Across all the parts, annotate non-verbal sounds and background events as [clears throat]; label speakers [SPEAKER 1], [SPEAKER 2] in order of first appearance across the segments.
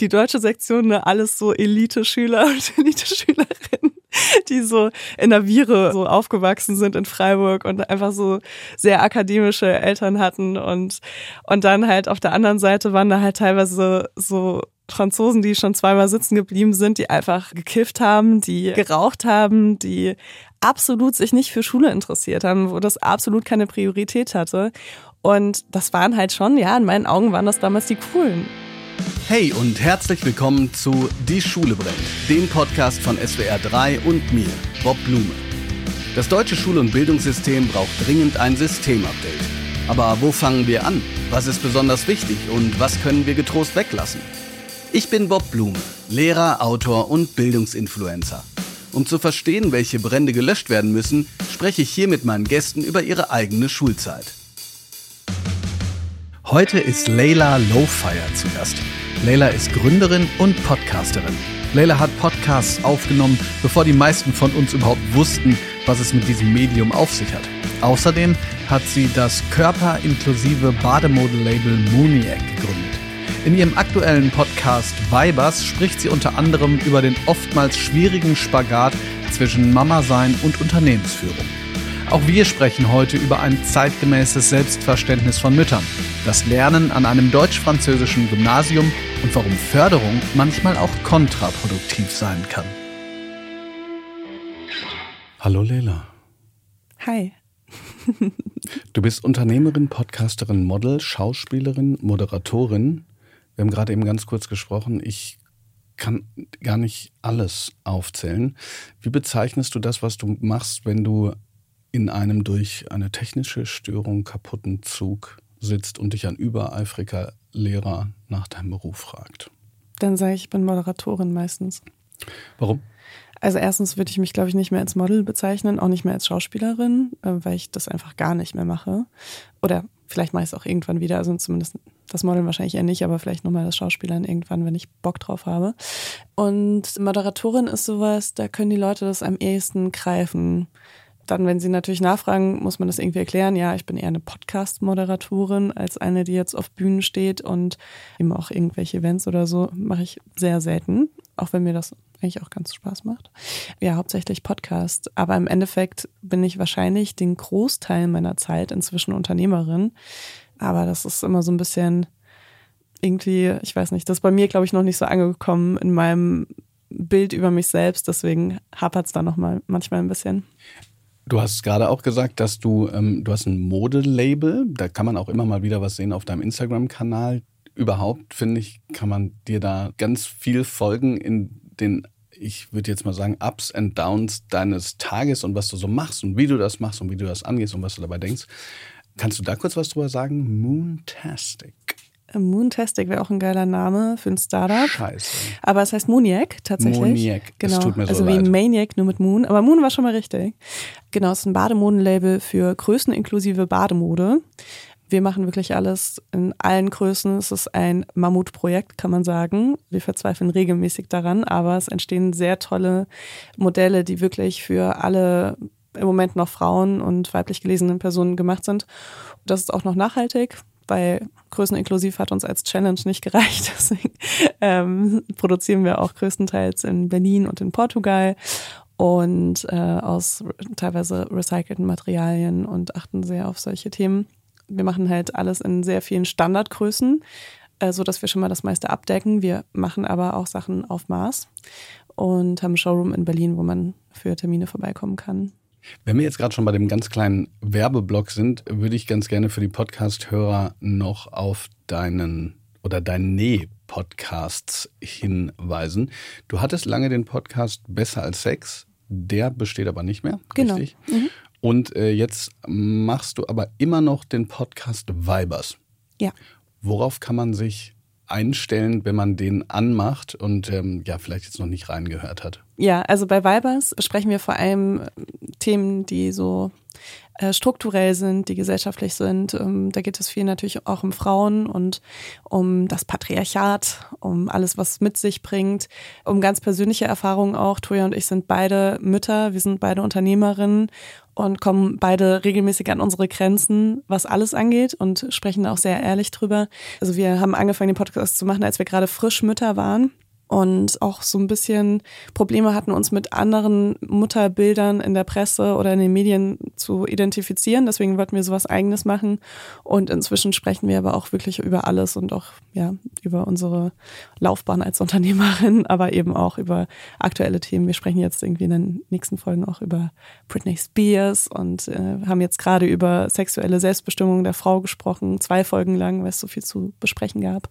[SPEAKER 1] die deutsche Sektion, ne, alles so Elite-Schüler und [laughs] Elite-Schülerinnen, die so in der Viere so aufgewachsen sind in Freiburg und einfach so sehr akademische Eltern hatten und, und dann halt auf der anderen Seite waren da halt teilweise so Franzosen, die schon zweimal sitzen geblieben sind, die einfach gekifft haben, die geraucht haben, die absolut sich nicht für Schule interessiert haben, wo das absolut keine Priorität hatte. Und das waren halt schon, ja, in meinen Augen waren das damals die coolen.
[SPEAKER 2] Hey und herzlich willkommen zu Die Schule brennt, dem Podcast von SWR 3 und mir, Bob Blume. Das deutsche Schul- und Bildungssystem braucht dringend ein Systemupdate. Aber wo fangen wir an? Was ist besonders wichtig und was können wir getrost weglassen? Ich bin Bob Blume, Lehrer, Autor und Bildungsinfluencer. Um zu verstehen, welche Brände gelöscht werden müssen, spreche ich hier mit meinen Gästen über ihre eigene Schulzeit. Heute ist Leila Lowfire zu Gast. Leila ist Gründerin und Podcasterin. Leila hat Podcasts aufgenommen, bevor die meisten von uns überhaupt wussten, was es mit diesem Medium auf sich hat. Außerdem hat sie das körperinklusive Bademodel-Label Mooniac gegründet. In ihrem aktuellen Podcast Vibers spricht sie unter anderem über den oftmals schwierigen Spagat zwischen Mama-Sein und Unternehmensführung. Auch wir sprechen heute über ein zeitgemäßes Selbstverständnis von Müttern, das Lernen an einem deutsch-französischen Gymnasium und warum Förderung manchmal auch kontraproduktiv sein kann. Hallo Leila.
[SPEAKER 1] Hi. [laughs]
[SPEAKER 2] du bist Unternehmerin, Podcasterin, Model, Schauspielerin, Moderatorin. Wir haben gerade eben ganz kurz gesprochen. Ich kann gar nicht alles aufzählen. Wie bezeichnest du das, was du machst, wenn du in einem durch eine technische Störung kaputten Zug sitzt und dich ein übereifriger Lehrer nach deinem Beruf fragt?
[SPEAKER 1] Dann sage ich, ich bin Moderatorin meistens.
[SPEAKER 2] Warum?
[SPEAKER 1] Also erstens würde ich mich, glaube ich, nicht mehr als Model bezeichnen, auch nicht mehr als Schauspielerin, äh, weil ich das einfach gar nicht mehr mache. Oder vielleicht mache ich es auch irgendwann wieder, also zumindest das Modeln wahrscheinlich eher nicht, aber vielleicht nochmal das Schauspielern irgendwann, wenn ich Bock drauf habe. Und Moderatorin ist sowas, da können die Leute das am ehesten greifen dann, wenn sie natürlich nachfragen, muss man das irgendwie erklären. Ja, ich bin eher eine Podcast-Moderatorin als eine, die jetzt auf Bühnen steht und eben auch irgendwelche Events oder so mache ich sehr selten, auch wenn mir das eigentlich auch ganz Spaß macht. Ja, hauptsächlich Podcast. Aber im Endeffekt bin ich wahrscheinlich den Großteil meiner Zeit inzwischen Unternehmerin. Aber das ist immer so ein bisschen irgendwie, ich weiß nicht, das ist bei mir, glaube ich, noch nicht so angekommen in meinem Bild über mich selbst. Deswegen hapert es da nochmal manchmal ein bisschen.
[SPEAKER 2] Du hast gerade auch gesagt, dass du, ähm, du hast ein Modelabel. Da kann man auch immer mal wieder was sehen auf deinem Instagram-Kanal. Überhaupt, finde ich, kann man dir da ganz viel folgen in den, ich würde jetzt mal sagen, Ups and Downs deines Tages und was du so machst und wie du das machst und wie du das angehst und was du dabei denkst. Kannst du da kurz was drüber sagen? Moontastic.
[SPEAKER 1] Moontastic wäre auch ein geiler Name für ein Startup.
[SPEAKER 2] Scheiße.
[SPEAKER 1] Aber es heißt Mooniac tatsächlich.
[SPEAKER 2] Mooniac.
[SPEAKER 1] Genau.
[SPEAKER 2] Das tut mir so
[SPEAKER 1] also
[SPEAKER 2] leid.
[SPEAKER 1] wie Maniac, nur mit Moon. Aber Moon war schon mal richtig. Genau, es ist ein Bademodenlabel für größeninklusive Bademode. Wir machen wirklich alles in allen Größen. Es ist ein Mammutprojekt, kann man sagen. Wir verzweifeln regelmäßig daran, aber es entstehen sehr tolle Modelle, die wirklich für alle im Moment noch Frauen und weiblich gelesenen Personen gemacht sind. Das ist auch noch nachhaltig weil Größeninklusiv hat uns als Challenge nicht gereicht. [laughs] Deswegen ähm, produzieren wir auch größtenteils in Berlin und in Portugal und äh, aus teilweise recycelten Materialien und achten sehr auf solche Themen. Wir machen halt alles in sehr vielen Standardgrößen, äh, so dass wir schon mal das meiste abdecken. Wir machen aber auch Sachen auf Maß und haben einen Showroom in Berlin, wo man für Termine vorbeikommen kann.
[SPEAKER 2] Wenn wir jetzt gerade schon bei dem ganz kleinen Werbeblock sind, würde ich ganz gerne für die Podcast-Hörer noch auf deinen oder deine Podcasts hinweisen. Du hattest lange den Podcast Besser als Sex, der besteht aber nicht mehr,
[SPEAKER 1] genau.
[SPEAKER 2] richtig? Mhm. Und äh, jetzt machst du aber immer noch den Podcast Vibers.
[SPEAKER 1] Ja.
[SPEAKER 2] Worauf kann man sich einstellen, wenn man den anmacht und ähm, ja, vielleicht jetzt noch nicht reingehört hat?
[SPEAKER 1] Ja, also bei Vibers besprechen wir vor allem Themen, die so äh, strukturell sind, die gesellschaftlich sind. Ähm, da geht es viel natürlich auch um Frauen und um das Patriarchat, um alles, was mit sich bringt, um ganz persönliche Erfahrungen auch. Toja und ich sind beide Mütter, wir sind beide Unternehmerinnen und kommen beide regelmäßig an unsere Grenzen, was alles angeht und sprechen auch sehr ehrlich drüber. Also wir haben angefangen, den Podcast zu machen, als wir gerade frisch Mütter waren und auch so ein bisschen Probleme hatten, uns mit anderen Mutterbildern in der Presse oder in den Medien zu identifizieren. Deswegen wollten wir sowas eigenes machen. Und inzwischen sprechen wir aber auch wirklich über alles und auch ja über unsere Laufbahn als Unternehmerin, [laughs] aber eben auch über aktuelle Themen. Wir sprechen jetzt irgendwie in den nächsten Folgen auch über Britney Spears und äh, haben jetzt gerade über sexuelle Selbstbestimmung der Frau gesprochen, zwei Folgen lang, weil es so viel zu besprechen gab.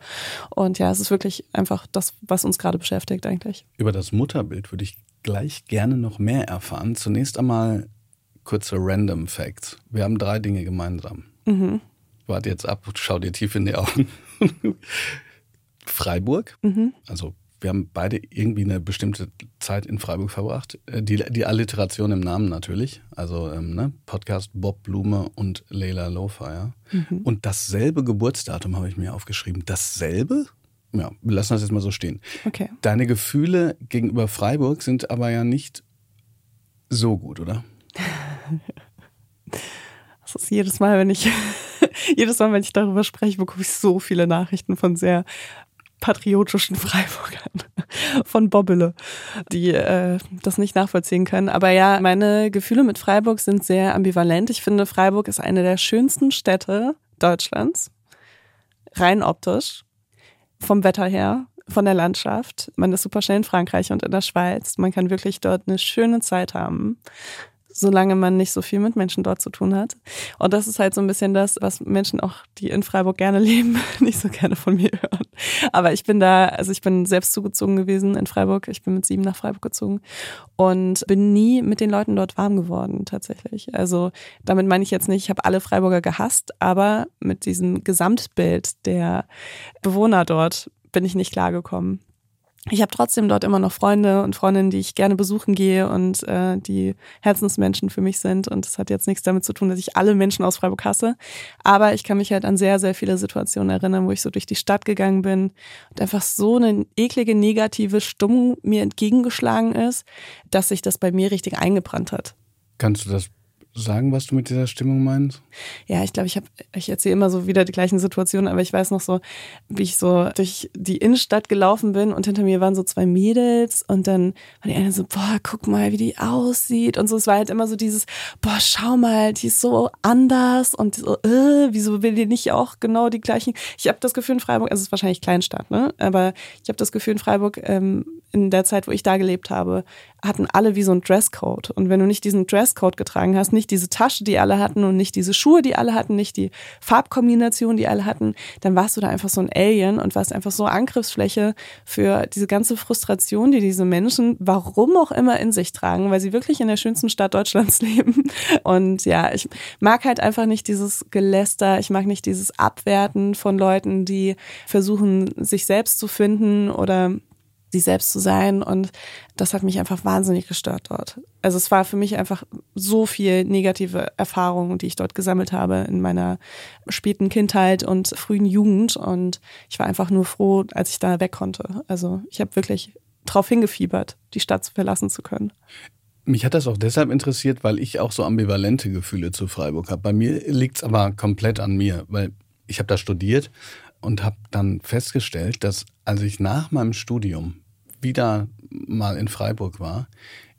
[SPEAKER 1] Und ja, es ist wirklich einfach das, was uns gerade beschäftigt eigentlich.
[SPEAKER 2] Über das Mutterbild würde ich gleich gerne noch mehr erfahren. Zunächst einmal kurze Random Facts. Wir haben drei Dinge gemeinsam. Mhm. Warte jetzt ab, schau dir tief in die Augen. [laughs] Freiburg, mhm. also wir haben beide irgendwie eine bestimmte Zeit in Freiburg verbracht. Äh, die, die Alliteration im Namen natürlich. Also ähm, ne? Podcast Bob Blume und Leila Lowfire. Mhm. Und dasselbe Geburtsdatum habe ich mir aufgeschrieben. Dasselbe? Ja, wir lassen das jetzt mal so stehen.
[SPEAKER 1] Okay.
[SPEAKER 2] Deine Gefühle gegenüber Freiburg sind aber ja nicht so gut, oder? [laughs]
[SPEAKER 1] Das ist jedes Mal, wenn ich [laughs] jedes Mal, wenn ich darüber spreche, bekomme ich so viele Nachrichten von sehr patriotischen Freiburgern, [laughs] von Bobbele, die äh, das nicht nachvollziehen können. Aber ja, meine Gefühle mit Freiburg sind sehr ambivalent. Ich finde, Freiburg ist eine der schönsten Städte Deutschlands, rein optisch vom Wetter her, von der Landschaft. Man ist super schnell in Frankreich und in der Schweiz. Man kann wirklich dort eine schöne Zeit haben solange man nicht so viel mit Menschen dort zu tun hat. Und das ist halt so ein bisschen das, was Menschen auch, die in Freiburg gerne [laughs] leben, nicht so gerne von mir hören. Aber ich bin da, also ich bin selbst zugezogen gewesen in Freiburg. Ich bin mit sieben nach Freiburg gezogen und bin nie mit den Leuten dort warm geworden, tatsächlich. Also damit meine ich jetzt nicht, ich habe alle Freiburger gehasst, aber mit diesem Gesamtbild der Bewohner dort bin ich nicht klargekommen ich habe trotzdem dort immer noch Freunde und Freundinnen, die ich gerne besuchen gehe und äh, die Herzensmenschen für mich sind. Und das hat jetzt nichts damit zu tun, dass ich alle Menschen aus Freiburg hasse. Aber ich kann mich halt an sehr, sehr viele Situationen erinnern, wo ich so durch die Stadt gegangen bin und einfach so eine eklige, negative Stimmung mir entgegengeschlagen ist, dass sich das bei mir richtig eingebrannt hat.
[SPEAKER 2] Kannst du das sagen, was du mit dieser Stimmung meinst?
[SPEAKER 1] Ja, ich glaube, ich habe, ich erzähle immer so wieder die gleichen Situationen, aber ich weiß noch so, wie ich so durch die Innenstadt gelaufen bin und hinter mir waren so zwei Mädels und dann war die eine so, boah, guck mal, wie die aussieht und so. Es war halt immer so dieses, boah, schau mal, die ist so anders und so, äh, wieso will die nicht auch genau die gleichen? Ich habe das Gefühl in Freiburg, also es ist wahrscheinlich Kleinstadt, ne? Aber ich habe das Gefühl in Freiburg ähm, in der Zeit, wo ich da gelebt habe, hatten alle wie so ein Dresscode. Und wenn du nicht diesen Dresscode getragen hast, nicht diese Tasche, die alle hatten und nicht diese Schuhe, die alle hatten, nicht die Farbkombination, die alle hatten, dann warst du da einfach so ein Alien und warst einfach so Angriffsfläche für diese ganze Frustration, die diese Menschen, warum auch immer, in sich tragen, weil sie wirklich in der schönsten Stadt Deutschlands [laughs] leben. Und ja, ich mag halt einfach nicht dieses Geläster, ich mag nicht dieses Abwerten von Leuten, die versuchen, sich selbst zu finden oder sie selbst zu sein. Und das hat mich einfach wahnsinnig gestört dort. Also es war für mich einfach so viel negative Erfahrungen, die ich dort gesammelt habe in meiner späten Kindheit und frühen Jugend. Und ich war einfach nur froh, als ich da weg konnte. Also ich habe wirklich darauf hingefiebert, die Stadt verlassen zu können.
[SPEAKER 2] Mich hat das auch deshalb interessiert, weil ich auch so ambivalente Gefühle zu Freiburg habe. Bei mir liegt es aber komplett an mir, weil ich habe da studiert und habe dann festgestellt, dass als ich nach meinem Studium wieder mal in Freiburg war,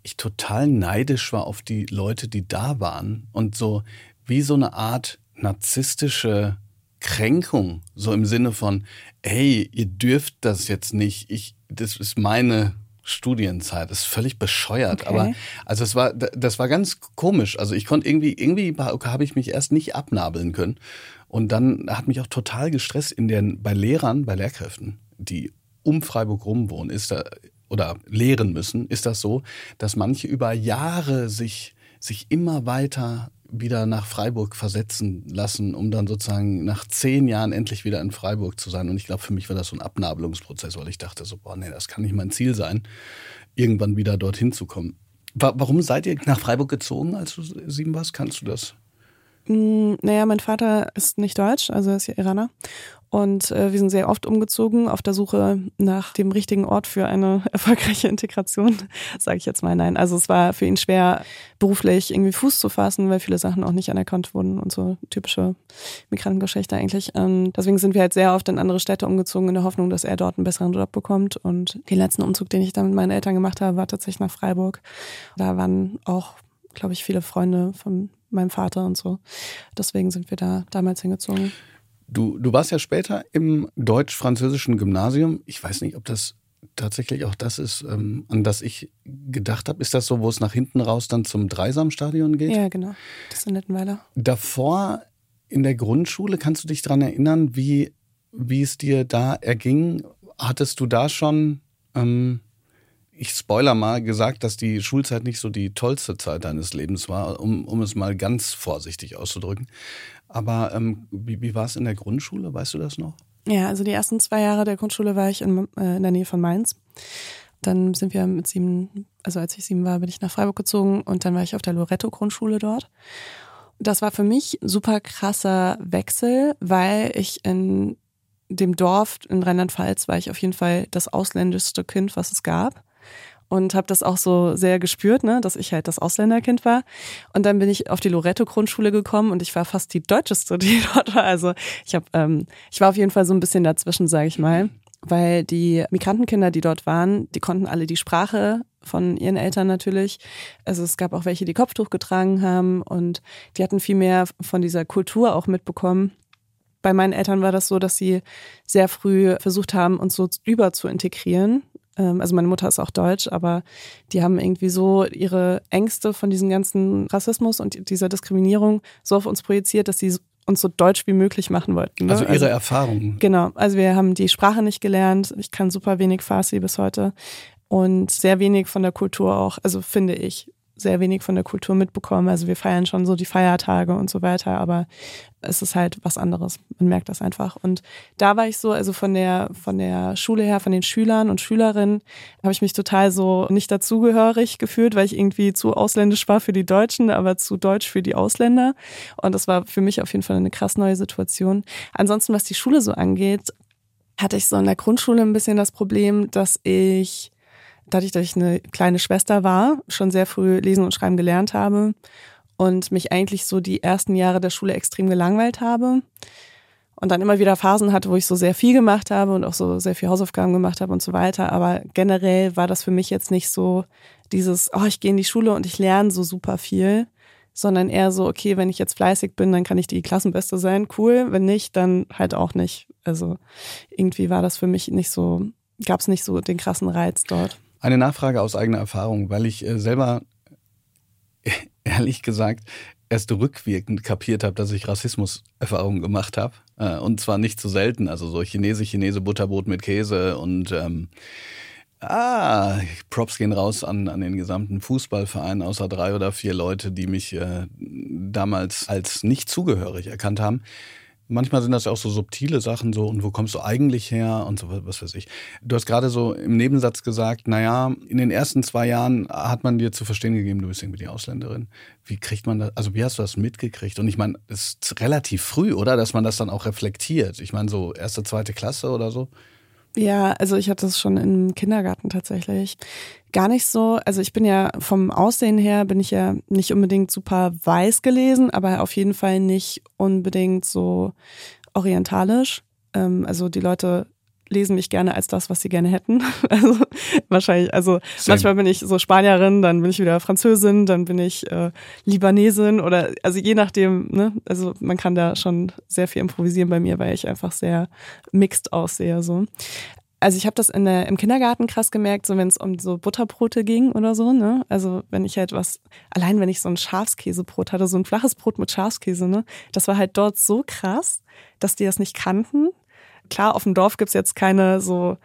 [SPEAKER 2] ich total neidisch war auf die Leute, die da waren und so wie so eine Art narzisstische Kränkung, so im Sinne von, hey, ihr dürft das jetzt nicht, ich, das ist meine Studienzeit. Das ist völlig bescheuert. Okay. Aber also es war, das war ganz komisch. Also ich konnte irgendwie, irgendwie habe ich mich erst nicht abnabeln können. Und dann hat mich auch total gestresst in den, bei Lehrern, bei Lehrkräften, die um Freiburg rum wohnen, ist da, oder lehren müssen, ist das so, dass manche über Jahre sich, sich immer weiter wieder nach Freiburg versetzen lassen, um dann sozusagen nach zehn Jahren endlich wieder in Freiburg zu sein. Und ich glaube, für mich war das so ein Abnabelungsprozess, weil ich dachte so, boah, nee, das kann nicht mein Ziel sein, irgendwann wieder dorthin zu kommen. Warum seid ihr nach Freiburg gezogen, als du sieben warst? Kannst du das?
[SPEAKER 1] Mm, naja, mein Vater ist nicht deutsch, also er ist ja Iraner. Und äh, wir sind sehr oft umgezogen auf der Suche nach dem richtigen Ort für eine [laughs] erfolgreiche Integration, sage ich jetzt mal. Nein, also es war für ihn schwer, beruflich irgendwie Fuß zu fassen, weil viele Sachen auch nicht anerkannt wurden und so typische Migrantengeschichte eigentlich. Ähm, deswegen sind wir halt sehr oft in andere Städte umgezogen in der Hoffnung, dass er dort einen besseren Job bekommt. Und den letzten Umzug, den ich dann mit meinen Eltern gemacht habe, war tatsächlich nach Freiburg. Da waren auch, glaube ich, viele Freunde von meinem Vater und so. Deswegen sind wir da damals hingezogen.
[SPEAKER 2] Du, du warst ja später im deutsch-französischen Gymnasium. Ich weiß nicht, ob das tatsächlich auch das ist, ähm, an das ich gedacht habe. Ist das so, wo es nach hinten raus dann zum Dreisamstadion geht?
[SPEAKER 1] Ja, genau. Das ist in Nettenweiler.
[SPEAKER 2] Davor in der Grundschule, kannst du dich daran erinnern, wie, wie es dir da erging? Hattest du da schon ähm, ich spoiler mal, gesagt, dass die Schulzeit nicht so die tollste Zeit deines Lebens war, um, um es mal ganz vorsichtig auszudrücken. Aber ähm, wie, wie war es in der Grundschule? Weißt du das noch?
[SPEAKER 1] Ja, also die ersten zwei Jahre der Grundschule war ich in, äh, in der Nähe von Mainz. Dann sind wir mit sieben, also als ich sieben war, bin ich nach Freiburg gezogen und dann war ich auf der Loretto-Grundschule dort. Das war für mich super krasser Wechsel, weil ich in dem Dorf in Rheinland-Pfalz war ich auf jeden Fall das ausländischste Kind, was es gab und habe das auch so sehr gespürt, ne, dass ich halt das Ausländerkind war. Und dann bin ich auf die Loretto-Grundschule gekommen und ich war fast die deutscheste, die [laughs] dort war. Also ich habe, ähm, ich war auf jeden Fall so ein bisschen dazwischen, sage ich mal, weil die Migrantenkinder, die dort waren, die konnten alle die Sprache von ihren Eltern natürlich. Also es gab auch welche, die Kopftuch getragen haben und die hatten viel mehr von dieser Kultur auch mitbekommen. Bei meinen Eltern war das so, dass sie sehr früh versucht haben, uns so über zu integrieren also meine Mutter ist auch deutsch, aber die haben irgendwie so ihre Ängste von diesem ganzen Rassismus und dieser Diskriminierung so auf uns projiziert, dass sie uns so deutsch wie möglich machen wollten.
[SPEAKER 2] Ne? Also ihre also, Erfahrungen.
[SPEAKER 1] Genau. Also wir haben die Sprache nicht gelernt. Ich kann super wenig Farsi bis heute und sehr wenig von der Kultur auch, also finde ich sehr wenig von der Kultur mitbekommen. Also wir feiern schon so die Feiertage und so weiter, aber es ist halt was anderes. Man merkt das einfach. Und da war ich so, also von der, von der Schule her, von den Schülern und Schülerinnen, habe ich mich total so nicht dazugehörig gefühlt, weil ich irgendwie zu ausländisch war für die Deutschen, aber zu deutsch für die Ausländer. Und das war für mich auf jeden Fall eine krass neue Situation. Ansonsten, was die Schule so angeht, hatte ich so in der Grundschule ein bisschen das Problem, dass ich dadurch, dass ich eine kleine Schwester war, schon sehr früh lesen und schreiben gelernt habe und mich eigentlich so die ersten Jahre der Schule extrem gelangweilt habe und dann immer wieder Phasen hatte, wo ich so sehr viel gemacht habe und auch so sehr viel Hausaufgaben gemacht habe und so weiter. Aber generell war das für mich jetzt nicht so dieses, oh, ich gehe in die Schule und ich lerne so super viel, sondern eher so, okay, wenn ich jetzt fleißig bin, dann kann ich die Klassenbeste sein, cool. Wenn nicht, dann halt auch nicht. Also irgendwie war das für mich nicht so, gab es nicht so den krassen Reiz dort.
[SPEAKER 2] Eine Nachfrage aus eigener Erfahrung, weil ich äh, selber [laughs] ehrlich gesagt erst rückwirkend kapiert habe, dass ich Rassismus-Erfahrungen gemacht habe. Äh, und zwar nicht zu so selten. Also so Chinese, Chinese, Butterbrot mit Käse und ähm, Ah, Props gehen raus an, an den gesamten Fußballverein, außer drei oder vier Leute, die mich äh, damals als nicht zugehörig erkannt haben. Manchmal sind das ja auch so subtile Sachen so, und wo kommst du eigentlich her und so, was weiß ich. Du hast gerade so im Nebensatz gesagt, naja, in den ersten zwei Jahren hat man dir zu verstehen gegeben, du bist irgendwie die Ausländerin. Wie kriegt man das, also wie hast du das mitgekriegt? Und ich meine, es ist relativ früh, oder? Dass man das dann auch reflektiert. Ich meine, so erste, zweite Klasse oder so.
[SPEAKER 1] Ja, also ich hatte das schon im Kindergarten tatsächlich. Gar nicht so, also ich bin ja vom Aussehen her, bin ich ja nicht unbedingt super weiß gelesen, aber auf jeden Fall nicht unbedingt so orientalisch. Ähm, also die Leute lesen mich gerne als das, was sie gerne hätten. [laughs] Also wahrscheinlich, also Same. manchmal bin ich so Spanierin, dann bin ich wieder Französin, dann bin ich äh, Libanesin oder also je nachdem, ne? Also man kann da schon sehr viel improvisieren bei mir, weil ich einfach sehr mixed aussehe. so. Also ich habe das in der, im Kindergarten krass gemerkt, so wenn es um so Butterbrote ging oder so, ne? Also wenn ich halt was, allein wenn ich so ein Schafskäsebrot hatte, so ein flaches Brot mit Schafskäse, ne? Das war halt dort so krass, dass die das nicht kannten klar, auf dem Dorf gibt's jetzt keine so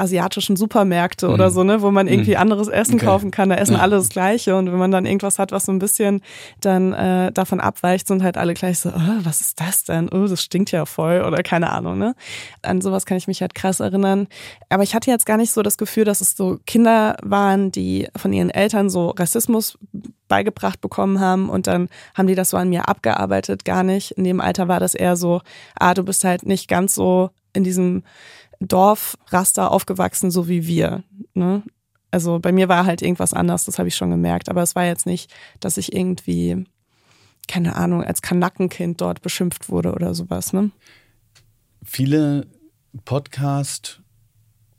[SPEAKER 1] asiatischen Supermärkte mhm. oder so, ne, wo man irgendwie mhm. anderes Essen okay. kaufen kann. Da essen ja. alle das Gleiche und wenn man dann irgendwas hat, was so ein bisschen dann äh, davon abweicht, sind halt alle gleich so, oh, was ist das denn? Oh, das stinkt ja voll oder keine Ahnung, ne? An sowas kann ich mich halt krass erinnern. Aber ich hatte jetzt gar nicht so das Gefühl, dass es so Kinder waren, die von ihren Eltern so Rassismus beigebracht bekommen haben und dann haben die das so an mir abgearbeitet, gar nicht. In dem Alter war das eher so, ah, du bist halt nicht ganz so in diesem Dorfraster aufgewachsen, so wie wir. Ne? Also bei mir war halt irgendwas anders, das habe ich schon gemerkt. Aber es war jetzt nicht, dass ich irgendwie, keine Ahnung, als Kanackenkind dort beschimpft wurde oder sowas. Ne?
[SPEAKER 2] Viele Podcast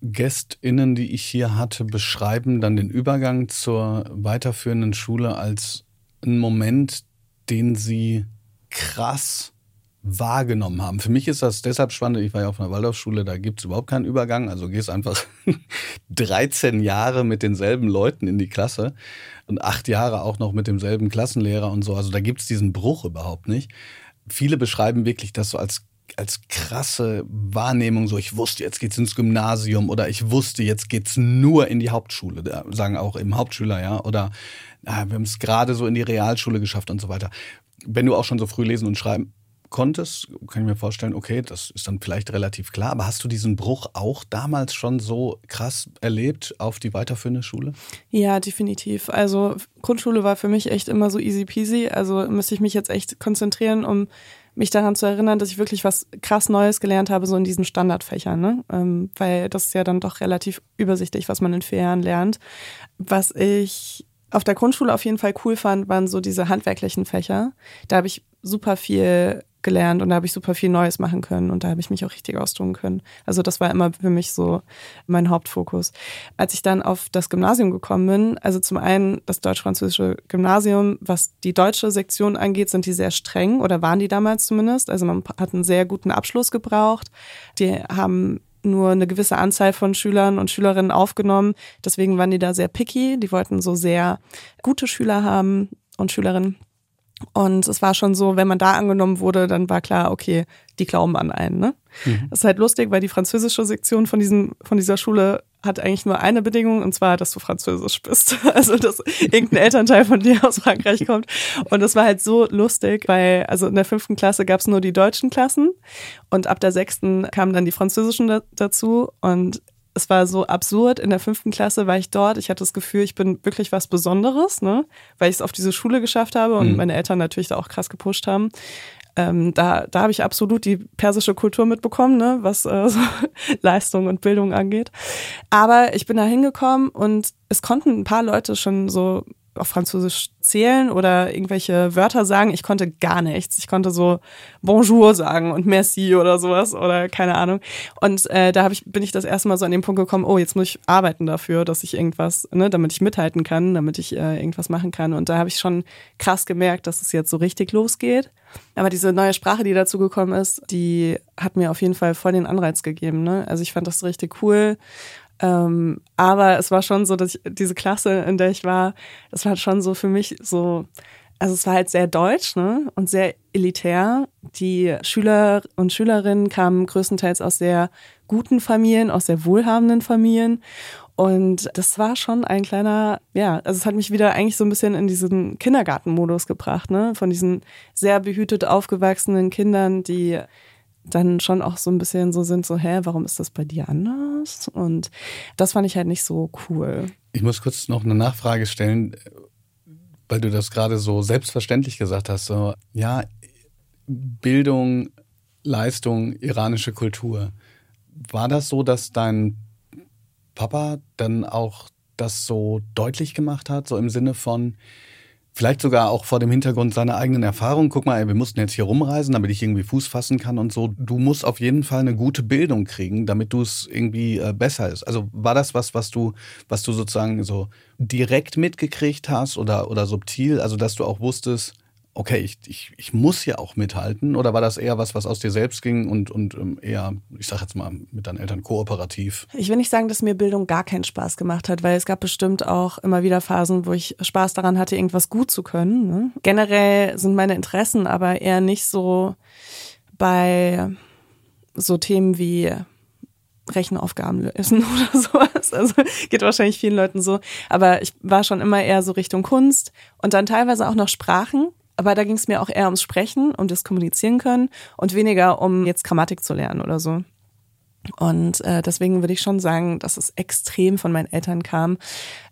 [SPEAKER 2] GästInnen, die ich hier hatte, beschreiben dann den Übergang zur weiterführenden Schule als einen Moment, den sie krass wahrgenommen haben. Für mich ist das deshalb spannend, ich war ja auf einer Waldorfschule, da gibt es überhaupt keinen Übergang, also gehst einfach [laughs] 13 Jahre mit denselben Leuten in die Klasse und acht Jahre auch noch mit demselben Klassenlehrer und so, also da gibt es diesen Bruch überhaupt nicht. Viele beschreiben wirklich das so als als krasse Wahrnehmung, so ich wusste, jetzt geht's ins Gymnasium oder ich wusste, jetzt geht's nur in die Hauptschule, sagen auch eben Hauptschüler, ja, oder ah, wir haben es gerade so in die Realschule geschafft und so weiter. Wenn du auch schon so früh lesen und schreiben konntest, kann ich mir vorstellen, okay, das ist dann vielleicht relativ klar. Aber hast du diesen Bruch auch damals schon so krass erlebt auf die weiterführende Schule?
[SPEAKER 1] Ja, definitiv. Also Grundschule war für mich echt immer so easy peasy. Also müsste ich mich jetzt echt konzentrieren, um mich daran zu erinnern, dass ich wirklich was krass Neues gelernt habe, so in diesen Standardfächern, ne? Ähm, weil das ist ja dann doch relativ übersichtlich, was man in vier Jahren lernt. Was ich auf der Grundschule auf jeden Fall cool fand, waren so diese handwerklichen Fächer. Da habe ich super viel gelernt und da habe ich super viel Neues machen können und da habe ich mich auch richtig ausdrücken können. Also das war immer für mich so mein Hauptfokus. Als ich dann auf das Gymnasium gekommen bin, also zum einen das deutsch-französische Gymnasium, was die deutsche Sektion angeht, sind die sehr streng oder waren die damals zumindest. Also man hat einen sehr guten Abschluss gebraucht. Die haben nur eine gewisse Anzahl von Schülern und Schülerinnen aufgenommen. Deswegen waren die da sehr picky. Die wollten so sehr gute Schüler haben und Schülerinnen. Und es war schon so, wenn man da angenommen wurde, dann war klar, okay, die glauben an einen. Ne? Mhm. Das ist halt lustig, weil die französische Sektion von, diesem, von dieser Schule hat eigentlich nur eine Bedingung, und zwar, dass du Französisch bist. [laughs] Also, dass irgendein Elternteil von dir aus Frankreich kommt. Und das war halt so lustig, weil, also in der fünften Klasse gab es nur die deutschen Klassen und ab der sechsten kamen dann die französischen da dazu. Und es war so absurd. In der fünften Klasse war ich dort. Ich hatte das Gefühl, ich bin wirklich was Besonderes, ne? weil ich es auf diese Schule geschafft habe und mhm. meine Eltern natürlich da auch krass gepusht haben. Ähm, da da habe ich absolut die persische Kultur mitbekommen, ne? was äh, [laughs] so Leistung und Bildung angeht. Aber ich bin da hingekommen und es konnten ein paar Leute schon so auf Französisch zählen oder irgendwelche Wörter sagen. Ich konnte gar nichts. Ich konnte so Bonjour sagen und Merci oder sowas oder keine Ahnung. Und äh, da hab ich, bin ich das erste Mal so an den Punkt gekommen, oh, jetzt muss ich arbeiten dafür, dass ich irgendwas, ne, damit ich mithalten kann, damit ich äh, irgendwas machen kann. Und da habe ich schon krass gemerkt, dass es jetzt so richtig losgeht. Aber diese neue Sprache, die dazu gekommen ist, die hat mir auf jeden Fall voll den Anreiz gegeben. Ne? Also ich fand das richtig cool ähm, aber es war schon so, dass ich diese Klasse, in der ich war, das war schon so für mich so, also es war halt sehr deutsch ne? und sehr elitär. Die Schüler und Schülerinnen kamen größtenteils aus sehr guten Familien, aus sehr wohlhabenden Familien. Und das war schon ein kleiner, ja, also es hat mich wieder eigentlich so ein bisschen in diesen Kindergartenmodus gebracht, ne? Von diesen sehr behütet aufgewachsenen Kindern, die dann schon auch so ein bisschen so sind, so, hä, warum ist das bei dir anders? Und das fand ich halt nicht so cool.
[SPEAKER 2] Ich muss kurz noch eine Nachfrage stellen, weil du das gerade so selbstverständlich gesagt hast. So, ja, Bildung, Leistung, iranische Kultur. War das so, dass dein Papa dann auch das so deutlich gemacht hat, so im Sinne von, Vielleicht sogar auch vor dem Hintergrund seiner eigenen Erfahrung. Guck mal, ey, wir mussten jetzt hier rumreisen, damit ich irgendwie Fuß fassen kann und so. Du musst auf jeden Fall eine gute Bildung kriegen, damit du es irgendwie äh, besser ist. Also war das was, was du, was du sozusagen so direkt mitgekriegt hast oder, oder subtil? Also, dass du auch wusstest, okay, ich, ich, ich muss ja auch mithalten? Oder war das eher was, was aus dir selbst ging und, und ähm, eher, ich sag jetzt mal, mit deinen Eltern kooperativ?
[SPEAKER 1] Ich will nicht sagen, dass mir Bildung gar keinen Spaß gemacht hat, weil es gab bestimmt auch immer wieder Phasen, wo ich Spaß daran hatte, irgendwas gut zu können. Ne? Generell sind meine Interessen aber eher nicht so bei so Themen wie Rechenaufgaben lösen [laughs] oder sowas. Also geht wahrscheinlich vielen Leuten so. Aber ich war schon immer eher so Richtung Kunst und dann teilweise auch noch Sprachen. Aber da ging es mir auch eher ums Sprechen, um das Kommunizieren können und weniger um jetzt Grammatik zu lernen oder so. Und äh, deswegen würde ich schon sagen, dass es extrem von meinen Eltern kam.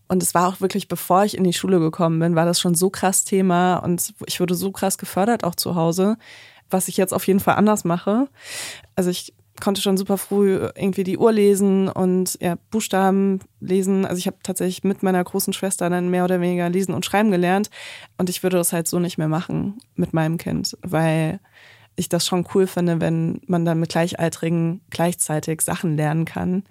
[SPEAKER 1] Und es war auch wirklich, bevor ich in die Schule gekommen bin, war das schon so krass Thema und ich wurde so krass gefördert auch zu Hause, was ich jetzt auf jeden Fall anders mache. Also ich konnte schon super früh irgendwie die Uhr lesen und ja, Buchstaben lesen. Also ich habe tatsächlich mit meiner großen Schwester dann mehr oder weniger lesen und schreiben gelernt. Und ich würde das halt so nicht mehr machen mit meinem Kind, weil ich das schon cool finde, wenn man dann mit Gleichaltrigen gleichzeitig Sachen lernen kann.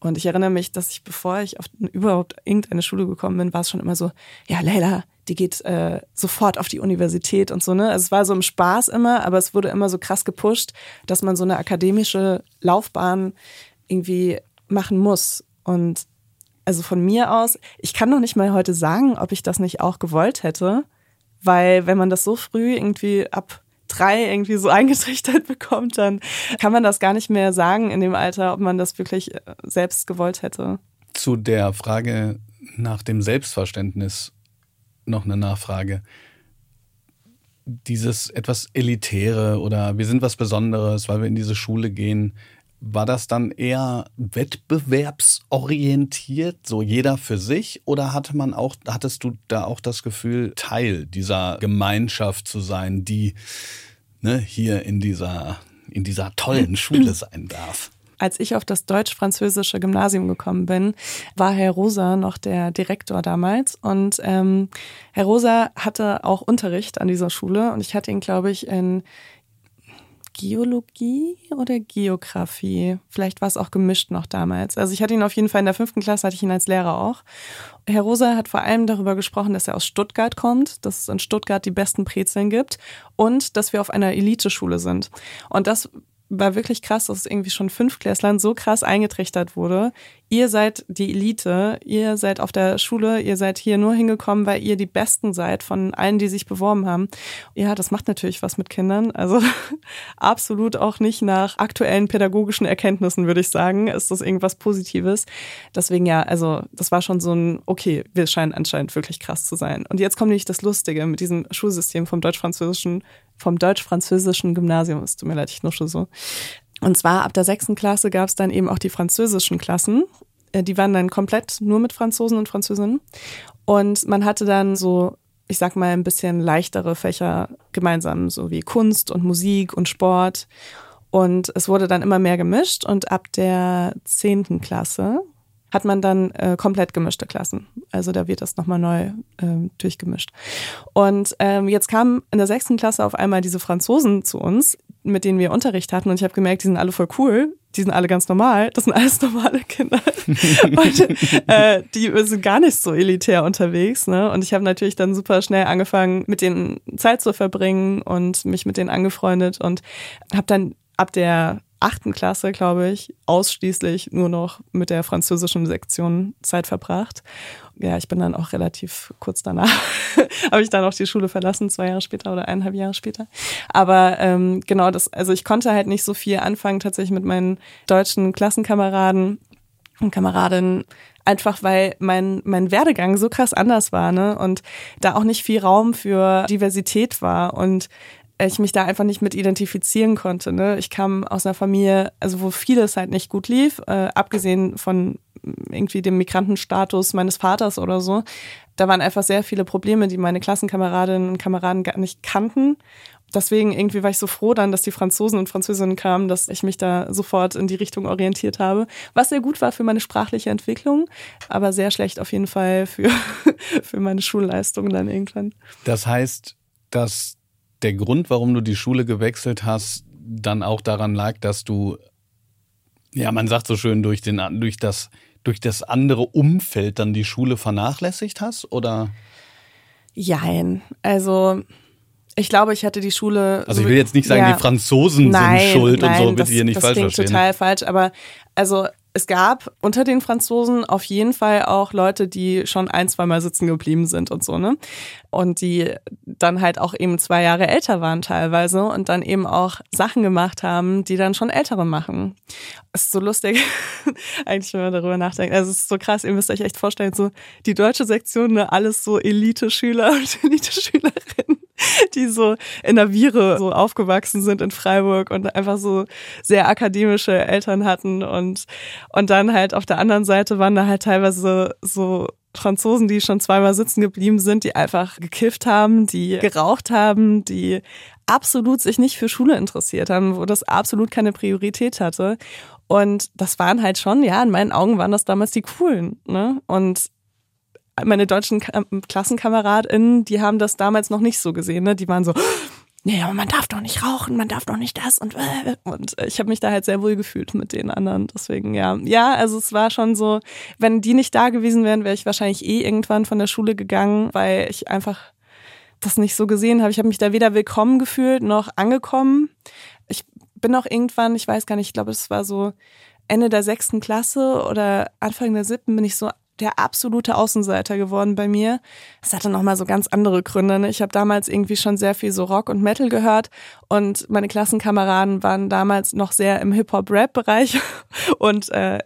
[SPEAKER 1] Und ich erinnere mich, dass ich, bevor ich auf überhaupt irgendeine Schule gekommen bin, war es schon immer so, ja, Leila, die geht äh, sofort auf die Universität und so, ne? Also es war so im Spaß immer, aber es wurde immer so krass gepusht, dass man so eine akademische Laufbahn irgendwie machen muss. Und also von mir aus, ich kann noch nicht mal heute sagen, ob ich das nicht auch gewollt hätte, weil wenn man das so früh irgendwie ab drei irgendwie so [laughs] eingetrichtert bekommt, dann kann man das gar nicht mehr sagen in dem Alter, ob man das wirklich äh, selbst gewollt hätte.
[SPEAKER 2] Zu der Frage nach dem Selbstverständnis noch eine Nachfrage. Dieses etwas Elitäre oder wir sind was Besonderes, weil wir in diese Schule gehen, war das dann eher wettbewerbsorientiert, so jeder für sich, oder hatte man auch, hattest du da auch das Gefühl, Teil dieser Gemeinschaft zu sein, die ne, hier in dieser, in dieser tollen [clears throat] Schule sein darf?
[SPEAKER 1] Als ich auf das deutsch-französische Gymnasium gekommen bin, war Herr Rosa noch der Direktor damals. Und ähm, Herr Rosa hatte auch Unterricht an dieser Schule und ich hatte ihn, glaube ich, in Geologie oder Geografie. Vielleicht war es auch gemischt noch damals. Also ich hatte ihn auf jeden Fall in der fünften Klasse, hatte ich ihn als Lehrer auch. Herr Rosa hat vor allem darüber gesprochen, dass er aus Stuttgart kommt, dass es in Stuttgart die besten Brezeln gibt und dass wir auf einer Eliteschule sind. Und das war wirklich krass, dass es irgendwie schon Fünftklässlern so krass eingetrichtert wurde. Ihr seid die Elite, ihr seid auf der Schule, ihr seid hier nur hingekommen, weil ihr die Besten seid von allen, die sich beworben haben. Ja, das macht natürlich was mit Kindern. Also [laughs] absolut auch nicht nach aktuellen pädagogischen Erkenntnissen, würde ich sagen, ist das irgendwas Positives. Deswegen ja, also das war schon so ein, okay, wir scheinen anscheinend wirklich krass zu sein. Und jetzt kommt nämlich das Lustige mit diesem Schulsystem vom deutsch-französischen vom deutsch-französischen Gymnasium. Es tut mir leid, ich nusche so. Und zwar ab der sechsten Klasse gab es dann eben auch die französischen Klassen. Äh, die waren dann komplett nur mit Franzosen und Französinnen. Und man hatte dann so, ich sag mal, ein bisschen leichtere Fächer gemeinsam, so wie Kunst und Musik und Sport. Und es wurde dann immer mehr gemischt. Und ab der zehnten Klasse hat man dann äh, komplett gemischte Klassen. Also da wird das nochmal neu äh, durchgemischt. Und ähm, jetzt kamen in der sechsten Klasse auf einmal diese Franzosen zu uns, mit denen wir Unterricht hatten. Und ich habe gemerkt, die sind alle voll cool. Die sind alle ganz normal. Das sind alles [laughs] normale Kinder. und äh, die sind gar nicht so elitär unterwegs. Ne? Und ich habe natürlich dann super schnell angefangen, mit denen Zeit zu verbringen und mich mit denen angefreundet und habe dann ab der achten Klasse, glaube ich, ausschließlich nur noch mit der französischen Sektion Zeit verbracht. Ja, ich bin dann auch relativ kurz danach, [laughs] habe ich dann auch die Schule verlassen, zwei Jahre später oder eineinhalb Jahre später. Aber ähm, genau das, also ich konnte halt nicht so viel anfangen tatsächlich mit meinen deutschen Klassenkameraden und Kameradinnen, einfach weil mein, mein Werdegang so krass anders war, ne? Und da auch nicht viel Raum für Diversität war. Und ich mich da einfach nicht mit identifizieren konnte. Ne? Ich kam aus einer Familie, also wo vieles halt nicht gut lief, äh, abgesehen von irgendwie dem Migrantenstatus meines Vaters oder so. Da waren einfach sehr viele Probleme, die meine Klassenkameradinnen und Kameraden gar nicht kannten. Deswegen irgendwie war ich so froh dann, dass die Franzosen und Französinnen kamen, dass ich mich da sofort in die Richtung orientiert habe. Was sehr gut war für meine sprachliche Entwicklung, aber sehr schlecht auf jeden Fall für, [laughs] für meine Schulleistung dann irgendwann.
[SPEAKER 2] Das heißt, dass der Grund, warum du die Schule gewechselt hast, dann auch daran lag, dass du, ja, man sagt so schön, durch, den, durch, das, durch das andere Umfeld dann die Schule vernachlässigt hast? Oder?
[SPEAKER 1] Jein. Also ich glaube, ich hatte die Schule.
[SPEAKER 2] Also ich will jetzt nicht sagen, ja, die Franzosen nein, sind schuld nein, und so, bitte das, hier nicht
[SPEAKER 1] das
[SPEAKER 2] falsch verstehen.
[SPEAKER 1] total falsch, aber also es gab unter den Franzosen auf jeden Fall auch Leute, die schon ein, zwei Mal sitzen geblieben sind und so, ne? Und die dann halt auch eben zwei Jahre älter waren teilweise und dann eben auch Sachen gemacht haben, die dann schon Ältere machen. Es ist so lustig, [laughs] eigentlich, wenn man darüber nachdenkt. Also es ist so krass, ihr müsst euch echt vorstellen, so die deutsche Sektion, ne, alles so Elite-Schüler [laughs] und Elite-Schülerinnen [laughs] die so in der Viere so aufgewachsen sind in Freiburg und einfach so sehr akademische Eltern hatten und, und dann halt auf der anderen Seite waren da halt teilweise so Franzosen, die schon zweimal sitzen geblieben sind, die einfach gekifft haben, die geraucht haben, die absolut sich nicht für Schule interessiert haben, wo das absolut keine Priorität hatte. Und das waren halt schon, ja, in meinen Augen waren das damals die coolen. Ne? Und meine deutschen KlassenkameradInnen, die haben das damals noch nicht so gesehen. Ne? Die waren so, [gasps] nee, aber man darf doch nicht rauchen, man darf doch nicht das und äh. und ich habe mich da halt sehr wohl gefühlt mit den anderen. Deswegen ja, ja, also es war schon so, wenn die nicht da gewesen wären, wäre ich wahrscheinlich eh irgendwann von der Schule gegangen, weil ich einfach das nicht so gesehen habe. Ich habe mich da weder willkommen gefühlt noch angekommen. Ich bin auch irgendwann, ich weiß gar nicht, ich glaube, es war so Ende der sechsten Klasse oder Anfang der siebten bin ich so der absolute Außenseiter geworden bei mir. Das hatte nochmal so ganz andere Gründe. Ne? Ich habe damals irgendwie schon sehr viel so Rock und Metal gehört und meine Klassenkameraden waren damals noch sehr im Hip-Hop-Rap-Bereich [laughs] und äh,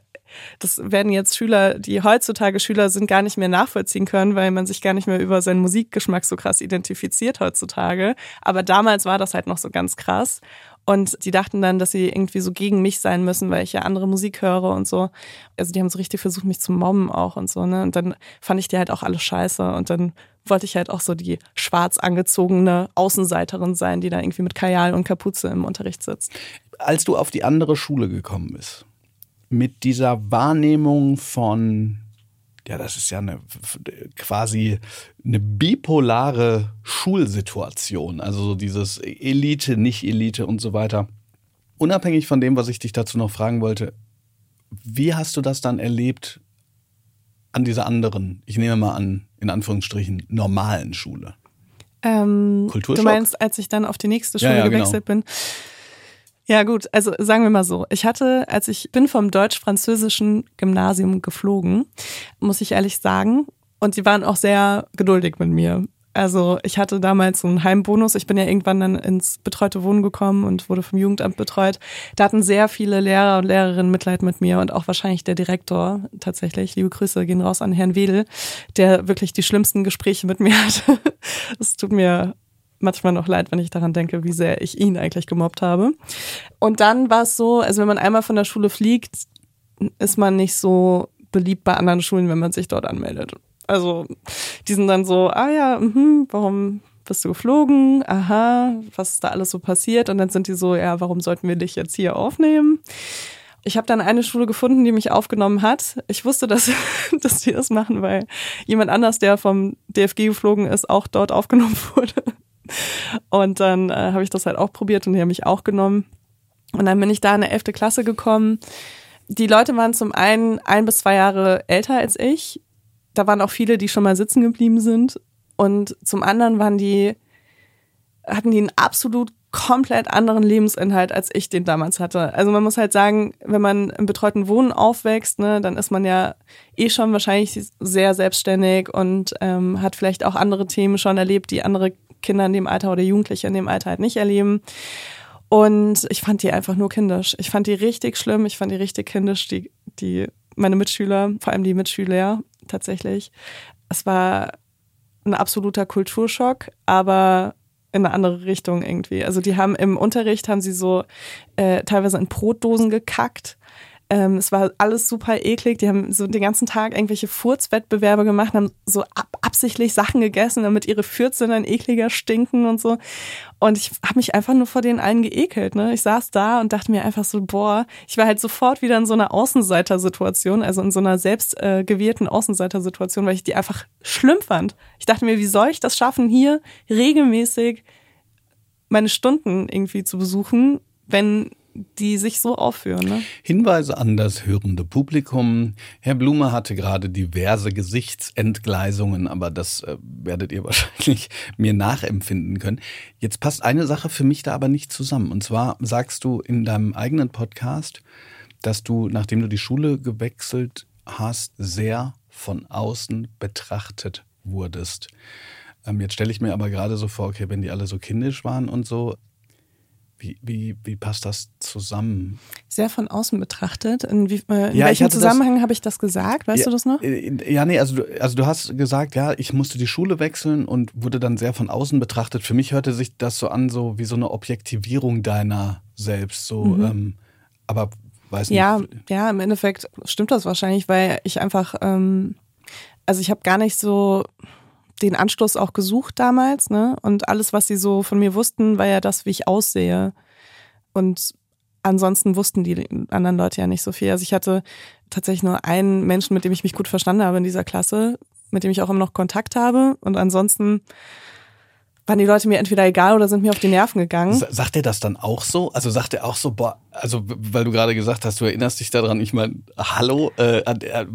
[SPEAKER 1] das werden jetzt Schüler, die heutzutage Schüler sind, gar nicht mehr nachvollziehen können, weil man sich gar nicht mehr über seinen Musikgeschmack so krass identifiziert heutzutage. Aber damals war das halt noch so ganz krass. Und die dachten dann, dass sie irgendwie so gegen mich sein müssen, weil ich ja andere Musik höre und so. Also die haben so richtig versucht, mich zu mobben auch und so, ne? Und dann fand ich die halt auch alle scheiße. Und dann wollte ich halt auch so die schwarz angezogene Außenseiterin sein, die da irgendwie mit Kajal und Kapuze im Unterricht sitzt.
[SPEAKER 2] Als du auf die andere Schule gekommen bist, mit dieser Wahrnehmung von ja, das ist ja eine, quasi eine bipolare Schulsituation. Also so dieses Elite, nicht Elite und so weiter. Unabhängig von dem, was ich dich dazu noch fragen wollte, wie hast du das dann erlebt an dieser anderen, ich nehme mal an, in Anführungsstrichen, normalen Schule?
[SPEAKER 1] Ähm, Kulturschock? Du meinst, als ich dann auf die nächste Schule ja, ja, genau. gewechselt genau. bin? Ja, gut, also sagen wir mal so. Ich hatte, als ich bin vom deutsch-französischen Gymnasium geflogen, muss ich ehrlich sagen. Und die waren auch sehr geduldig mit mir. Also ich hatte damals so einen Heimbonus. Ich bin ja irgendwann dann ins betreute Wohnen gekommen und wurde vom Jugendamt betreut. Da hatten sehr viele Lehrer und Lehrerinnen Mitleid mit mir und auch wahrscheinlich der Direktor tatsächlich. Liebe Grüße gehen raus an Herrn Wedel, der wirklich die schlimmsten Gespräche mit mir [laughs] hatte. Es tut mir manchmal noch leid, wenn ich daran denke, wie sehr ich ihn eigentlich gemobbt habe. Und dann war es so, also wenn man einmal von der Schule fliegt, ist man nicht so beliebt bei anderen Schulen, wenn man sich dort anmeldet. Also die sind dann so, ah ja, mh, warum bist du geflogen? Aha, was ist da alles so passiert? Und dann sind die so, ja, warum sollten wir dich jetzt hier aufnehmen? Ich habe dann eine Schule gefunden, die mich aufgenommen hat. Ich wusste, dass, [laughs] dass die das machen, weil jemand anders, der vom DFG geflogen ist, auch dort aufgenommen [laughs] wurde. Und dann äh, habe ich das halt auch probiert und die haben mich auch genommen. Und dann bin ich da in der 11. Klasse gekommen. Die Leute waren zum einen ein bis zwei Jahre älter als ich. Da waren auch viele, die schon mal sitzen geblieben sind. Und zum anderen waren die, hatten die einen absolut komplett anderen Lebensinhalt, als ich den damals hatte. Also man muss halt sagen, wenn man im betreuten Wohnen aufwächst, ne, dann ist man ja eh schon wahrscheinlich sehr selbstständig und ähm, hat vielleicht auch andere Themen schon erlebt, die andere Kinder in dem Alter oder Jugendliche in dem Alter halt nicht erleben. Und ich fand die einfach nur kindisch. Ich fand die richtig schlimm, ich fand die richtig kindisch, die, die, meine Mitschüler, vor allem die Mitschüler tatsächlich. Es war ein absoluter Kulturschock, aber in eine andere Richtung irgendwie. Also die haben im Unterricht haben sie so äh, teilweise in Brotdosen gekackt ähm, es war alles super eklig. Die haben so den ganzen Tag irgendwelche Furzwettbewerbe gemacht, haben so ab absichtlich Sachen gegessen, damit ihre Fürze dann ekliger stinken und so. Und ich habe mich einfach nur vor denen allen geekelt. Ne? Ich saß da und dachte mir einfach so, boah, ich war halt sofort wieder in so einer Außenseitersituation, also in so einer selbst äh, gewählten Außenseitersituation, weil ich die einfach schlimm fand. Ich dachte mir, wie soll ich das schaffen, hier regelmäßig meine Stunden irgendwie zu besuchen, wenn die sich so aufführen. Ne?
[SPEAKER 2] Hinweise an das hörende Publikum. Herr Blume hatte gerade diverse Gesichtsentgleisungen, aber das äh, werdet ihr [laughs] wahrscheinlich mir nachempfinden können. Jetzt passt eine Sache für mich da aber nicht zusammen. Und zwar sagst du in deinem eigenen Podcast, dass du, nachdem du die Schule gewechselt hast, sehr von außen betrachtet wurdest. Ähm, jetzt stelle ich mir aber gerade so vor, okay, wenn die alle so kindisch waren und so, wie, wie, wie passt das zusammen?
[SPEAKER 1] Sehr von außen betrachtet. In, wie, äh, in ja, welchem Zusammenhang habe ich das gesagt? Weißt
[SPEAKER 2] ja,
[SPEAKER 1] du das noch?
[SPEAKER 2] Äh, ja, nee, also du, also du hast gesagt, ja, ich musste die Schule wechseln und wurde dann sehr von außen betrachtet. Für mich hörte sich das so an, so wie so eine Objektivierung deiner selbst. So, mhm. ähm, aber weiß nicht.
[SPEAKER 1] Ja, ja, im Endeffekt stimmt das wahrscheinlich, weil ich einfach, ähm, also ich habe gar nicht so den Anschluss auch gesucht damals, ne? Und alles, was sie so von mir wussten, war ja das, wie ich aussehe. Und ansonsten wussten die anderen Leute ja nicht so viel. Also ich hatte tatsächlich nur einen Menschen, mit dem ich mich gut verstanden habe in dieser Klasse, mit dem ich auch immer noch Kontakt habe. Und ansonsten waren die Leute mir entweder egal oder sind mir auf die Nerven gegangen.
[SPEAKER 2] Sagt er das dann auch so? Also sagt er auch so, boah, also weil du gerade gesagt hast, du erinnerst dich daran, ich meine, hallo, äh,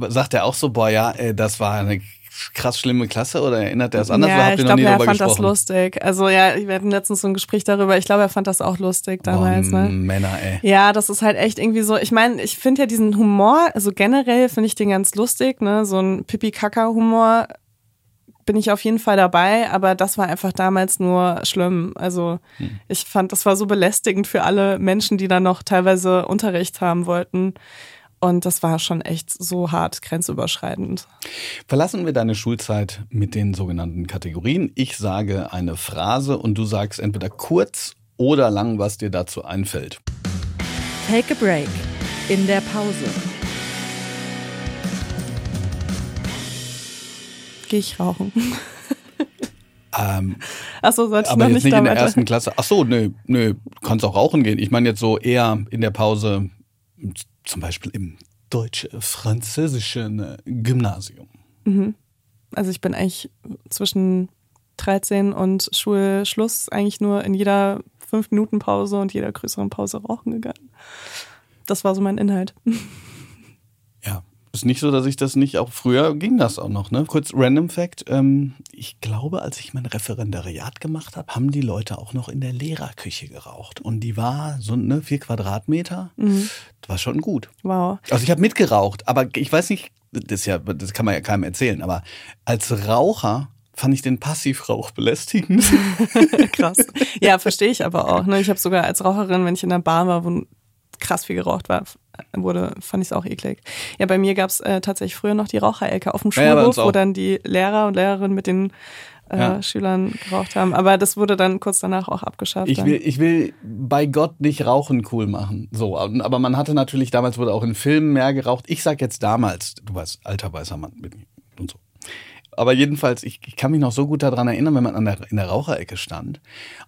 [SPEAKER 2] sagt er auch so, boah, ja, äh, das war eine krass schlimme Klasse oder erinnert er es anders?
[SPEAKER 1] Ja, ich glaube, er fand gesprochen? das lustig. Also ja, wir hatten letztens so ein Gespräch darüber. Ich glaube, er fand das auch lustig damals.
[SPEAKER 2] Oh, ne? Männer, ey.
[SPEAKER 1] Ja, das ist halt echt irgendwie so. Ich meine, ich finde ja diesen Humor, also generell finde ich den ganz lustig, ne? So ein Pipi-Kaka-Humor bin ich auf jeden Fall dabei, aber das war einfach damals nur schlimm. Also hm. ich fand, das war so belästigend für alle Menschen, die dann noch teilweise Unterricht haben wollten. Und das war schon echt so hart grenzüberschreitend.
[SPEAKER 2] Verlassen wir deine Schulzeit mit den sogenannten Kategorien. Ich sage eine Phrase und du sagst entweder kurz oder lang, was dir dazu einfällt.
[SPEAKER 3] Take a break. In der Pause.
[SPEAKER 1] Gehe ich rauchen. [laughs]
[SPEAKER 2] Ähm,
[SPEAKER 1] Achso, sollte ich
[SPEAKER 2] aber
[SPEAKER 1] noch
[SPEAKER 2] jetzt nicht in der ersten Klasse. Achso, nö, nö, kannst auch rauchen gehen. Ich meine jetzt so eher in der Pause zum Beispiel im deutsch-französischen äh, Gymnasium?
[SPEAKER 1] Mhm. Also ich bin eigentlich zwischen 13 und Schulschluss eigentlich nur in jeder 5-Minuten-Pause und jeder größeren Pause rauchen gegangen. Das war so mein Inhalt. [laughs]
[SPEAKER 2] Ist nicht so, dass ich das nicht, auch früher ging das auch noch. Ne? Kurz Random Fact, ähm, ich glaube, als ich mein Referendariat gemacht habe, haben die Leute auch noch in der Lehrerküche geraucht. Und die war so ne, vier Quadratmeter. Mhm. Das war schon gut.
[SPEAKER 1] Wow.
[SPEAKER 2] Also ich habe mitgeraucht, aber ich weiß nicht, das, ja, das kann man ja keinem erzählen, aber als Raucher fand ich den Passivrauch belästigend. [laughs]
[SPEAKER 1] Krass. Ja, verstehe ich aber auch. Ne? Ich habe sogar als Raucherin, wenn ich in der Bar war, wo krass viel geraucht war, wurde, fand ich es auch eklig. Ja, bei mir gab es äh, tatsächlich früher noch die Raucherecke auf dem Schulhof, ja, wo dann die Lehrer und Lehrerinnen mit den äh, ja. Schülern geraucht haben. Aber das wurde dann kurz danach auch abgeschafft.
[SPEAKER 2] Ich will, ich will bei Gott nicht Rauchen cool machen. So, aber man hatte natürlich damals wurde auch in Filmen mehr geraucht. Ich sag jetzt damals, du warst alter weißer Mann mit mir und so. Aber jedenfalls, ich, ich kann mich noch so gut daran erinnern, wenn man an der, in der Raucherecke stand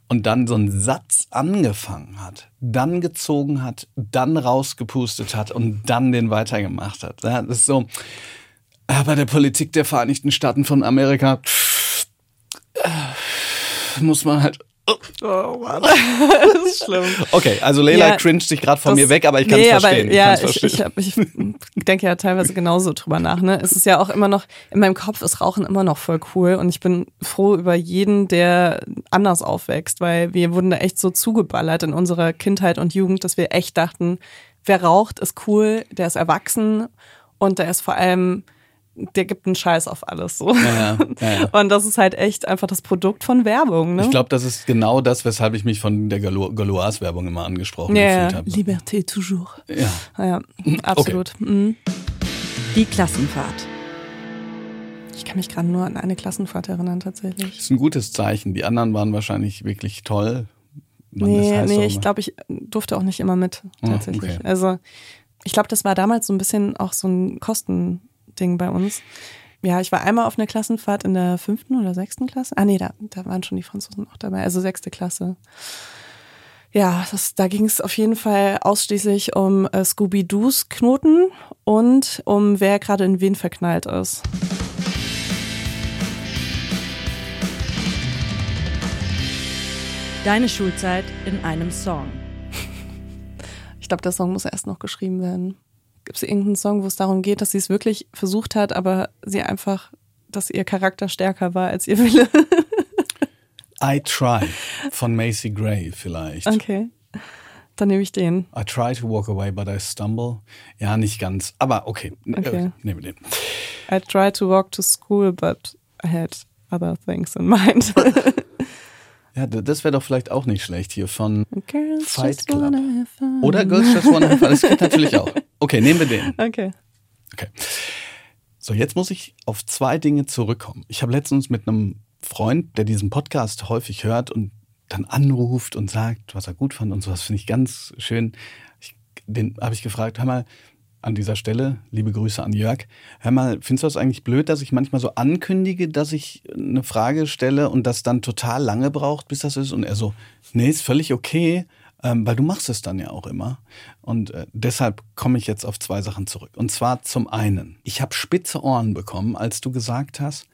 [SPEAKER 2] und dann so einen Satz angefangen hat, dann gezogen hat, dann rausgepustet hat und dann den weitergemacht hat. das ist so, bei der Politik der Vereinigten Staaten von Amerika pff, äh, muss man halt Oh Mann. [laughs] das ist schlimm. Okay, also Leila ja, cringet sich gerade von mir weg, aber ich kann es nee, verstehen.
[SPEAKER 1] Aber, ja, ich, ich, ich, ich denke ja teilweise genauso drüber nach. Ne? Es ist ja auch immer noch, in meinem Kopf ist Rauchen immer noch voll cool und ich bin froh über jeden, der anders aufwächst, weil wir wurden da echt so zugeballert in unserer Kindheit und Jugend, dass wir echt dachten, wer raucht, ist cool, der ist erwachsen und der ist vor allem der gibt einen Scheiß auf alles so. Ja, ja, ja. [laughs] Und das ist halt echt einfach das Produkt von Werbung. Ne?
[SPEAKER 2] Ich glaube, das ist genau das, weshalb ich mich von der Galois-Werbung immer angesprochen ja, gefühlt habe.
[SPEAKER 1] Liberté toujours. Ja, ja absolut. Okay. Mhm.
[SPEAKER 3] Die Klassenfahrt.
[SPEAKER 1] Ich kann mich gerade nur an eine Klassenfahrt erinnern, tatsächlich.
[SPEAKER 2] Das ist ein gutes Zeichen. Die anderen waren wahrscheinlich wirklich toll.
[SPEAKER 1] Man, nee, nee, ich glaube, ich durfte auch nicht immer mit, ah, tatsächlich. Oh, okay. Also, ich glaube, das war damals so ein bisschen auch so ein Kosten Ding bei uns. Ja, ich war einmal auf einer Klassenfahrt in der fünften oder sechsten Klasse. Ah nee, da, da waren schon die Franzosen auch dabei, also sechste Klasse. Ja, das, da ging es auf jeden Fall ausschließlich um äh, Scooby-Doos Knoten und um wer gerade in wen verknallt ist.
[SPEAKER 3] Deine Schulzeit in einem Song.
[SPEAKER 1] Ich glaube, der Song muss erst noch geschrieben werden. Gibt es irgendeinen Song, wo es darum geht, dass sie es wirklich versucht hat, aber sie einfach, dass ihr Charakter stärker war als ihr Wille? [laughs]
[SPEAKER 2] I Try von Macy Gray vielleicht.
[SPEAKER 1] Okay. Dann nehme ich den.
[SPEAKER 2] I try to walk away, but I stumble. Ja, nicht ganz. Aber okay,
[SPEAKER 1] Okay.
[SPEAKER 2] Äh, nehme den.
[SPEAKER 1] I tried to walk to school, but I had other things in mind. [laughs]
[SPEAKER 2] Ja, das wäre doch vielleicht auch nicht schlecht hier von
[SPEAKER 1] Girls
[SPEAKER 2] Fight
[SPEAKER 1] just
[SPEAKER 2] Club. oder Girls Just Wanna Have Fun. Das geht natürlich auch. Okay, nehmen wir den.
[SPEAKER 1] Okay.
[SPEAKER 2] Okay. So, jetzt muss ich auf zwei Dinge zurückkommen. Ich habe letztens mit einem Freund, der diesen Podcast häufig hört und dann anruft und sagt, was er gut fand und sowas, finde ich ganz schön. Ich, den habe ich gefragt, hör mal, an dieser Stelle, liebe Grüße an Jörg, hör mal, findest du das eigentlich blöd, dass ich manchmal so ankündige, dass ich eine Frage stelle und das dann total lange braucht, bis das ist? Und er so, nee, ist völlig okay, ähm, weil du machst es dann ja auch immer. Und äh, deshalb komme ich jetzt auf zwei Sachen zurück. Und zwar zum einen, ich habe spitze Ohren bekommen, als du gesagt hast,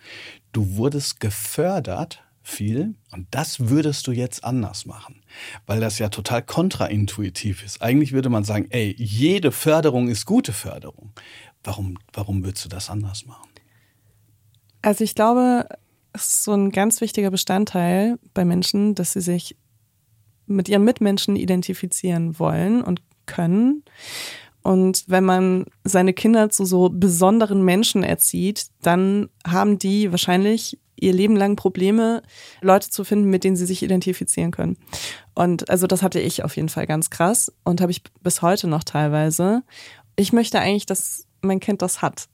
[SPEAKER 2] du wurdest gefördert viel und das würdest du jetzt anders machen, weil das ja total kontraintuitiv ist. Eigentlich würde man sagen, ey, jede Förderung ist gute Förderung. Warum, warum würdest du das anders machen?
[SPEAKER 1] Also ich glaube, es ist so ein ganz wichtiger Bestandteil bei Menschen, dass sie sich mit ihren Mitmenschen identifizieren wollen und können. Und wenn man seine Kinder zu so besonderen Menschen erzieht, dann haben die wahrscheinlich ihr Leben lang Probleme, Leute zu finden, mit denen sie sich identifizieren können. Und also das hatte ich auf jeden Fall ganz krass und habe ich bis heute noch teilweise. Ich möchte eigentlich, dass mein Kind das hat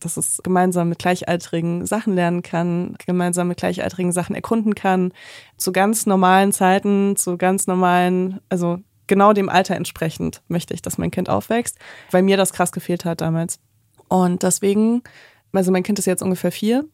[SPEAKER 1] dass es gemeinsam mit Gleichaltrigen Sachen lernen kann, gemeinsam mit Gleichaltrigen Sachen erkunden kann, zu ganz normalen Zeiten, zu ganz normalen, also genau dem Alter entsprechend möchte ich, dass mein Kind aufwächst, weil mir das krass gefehlt hat damals. Und deswegen, also mein Kind ist jetzt ungefähr vier.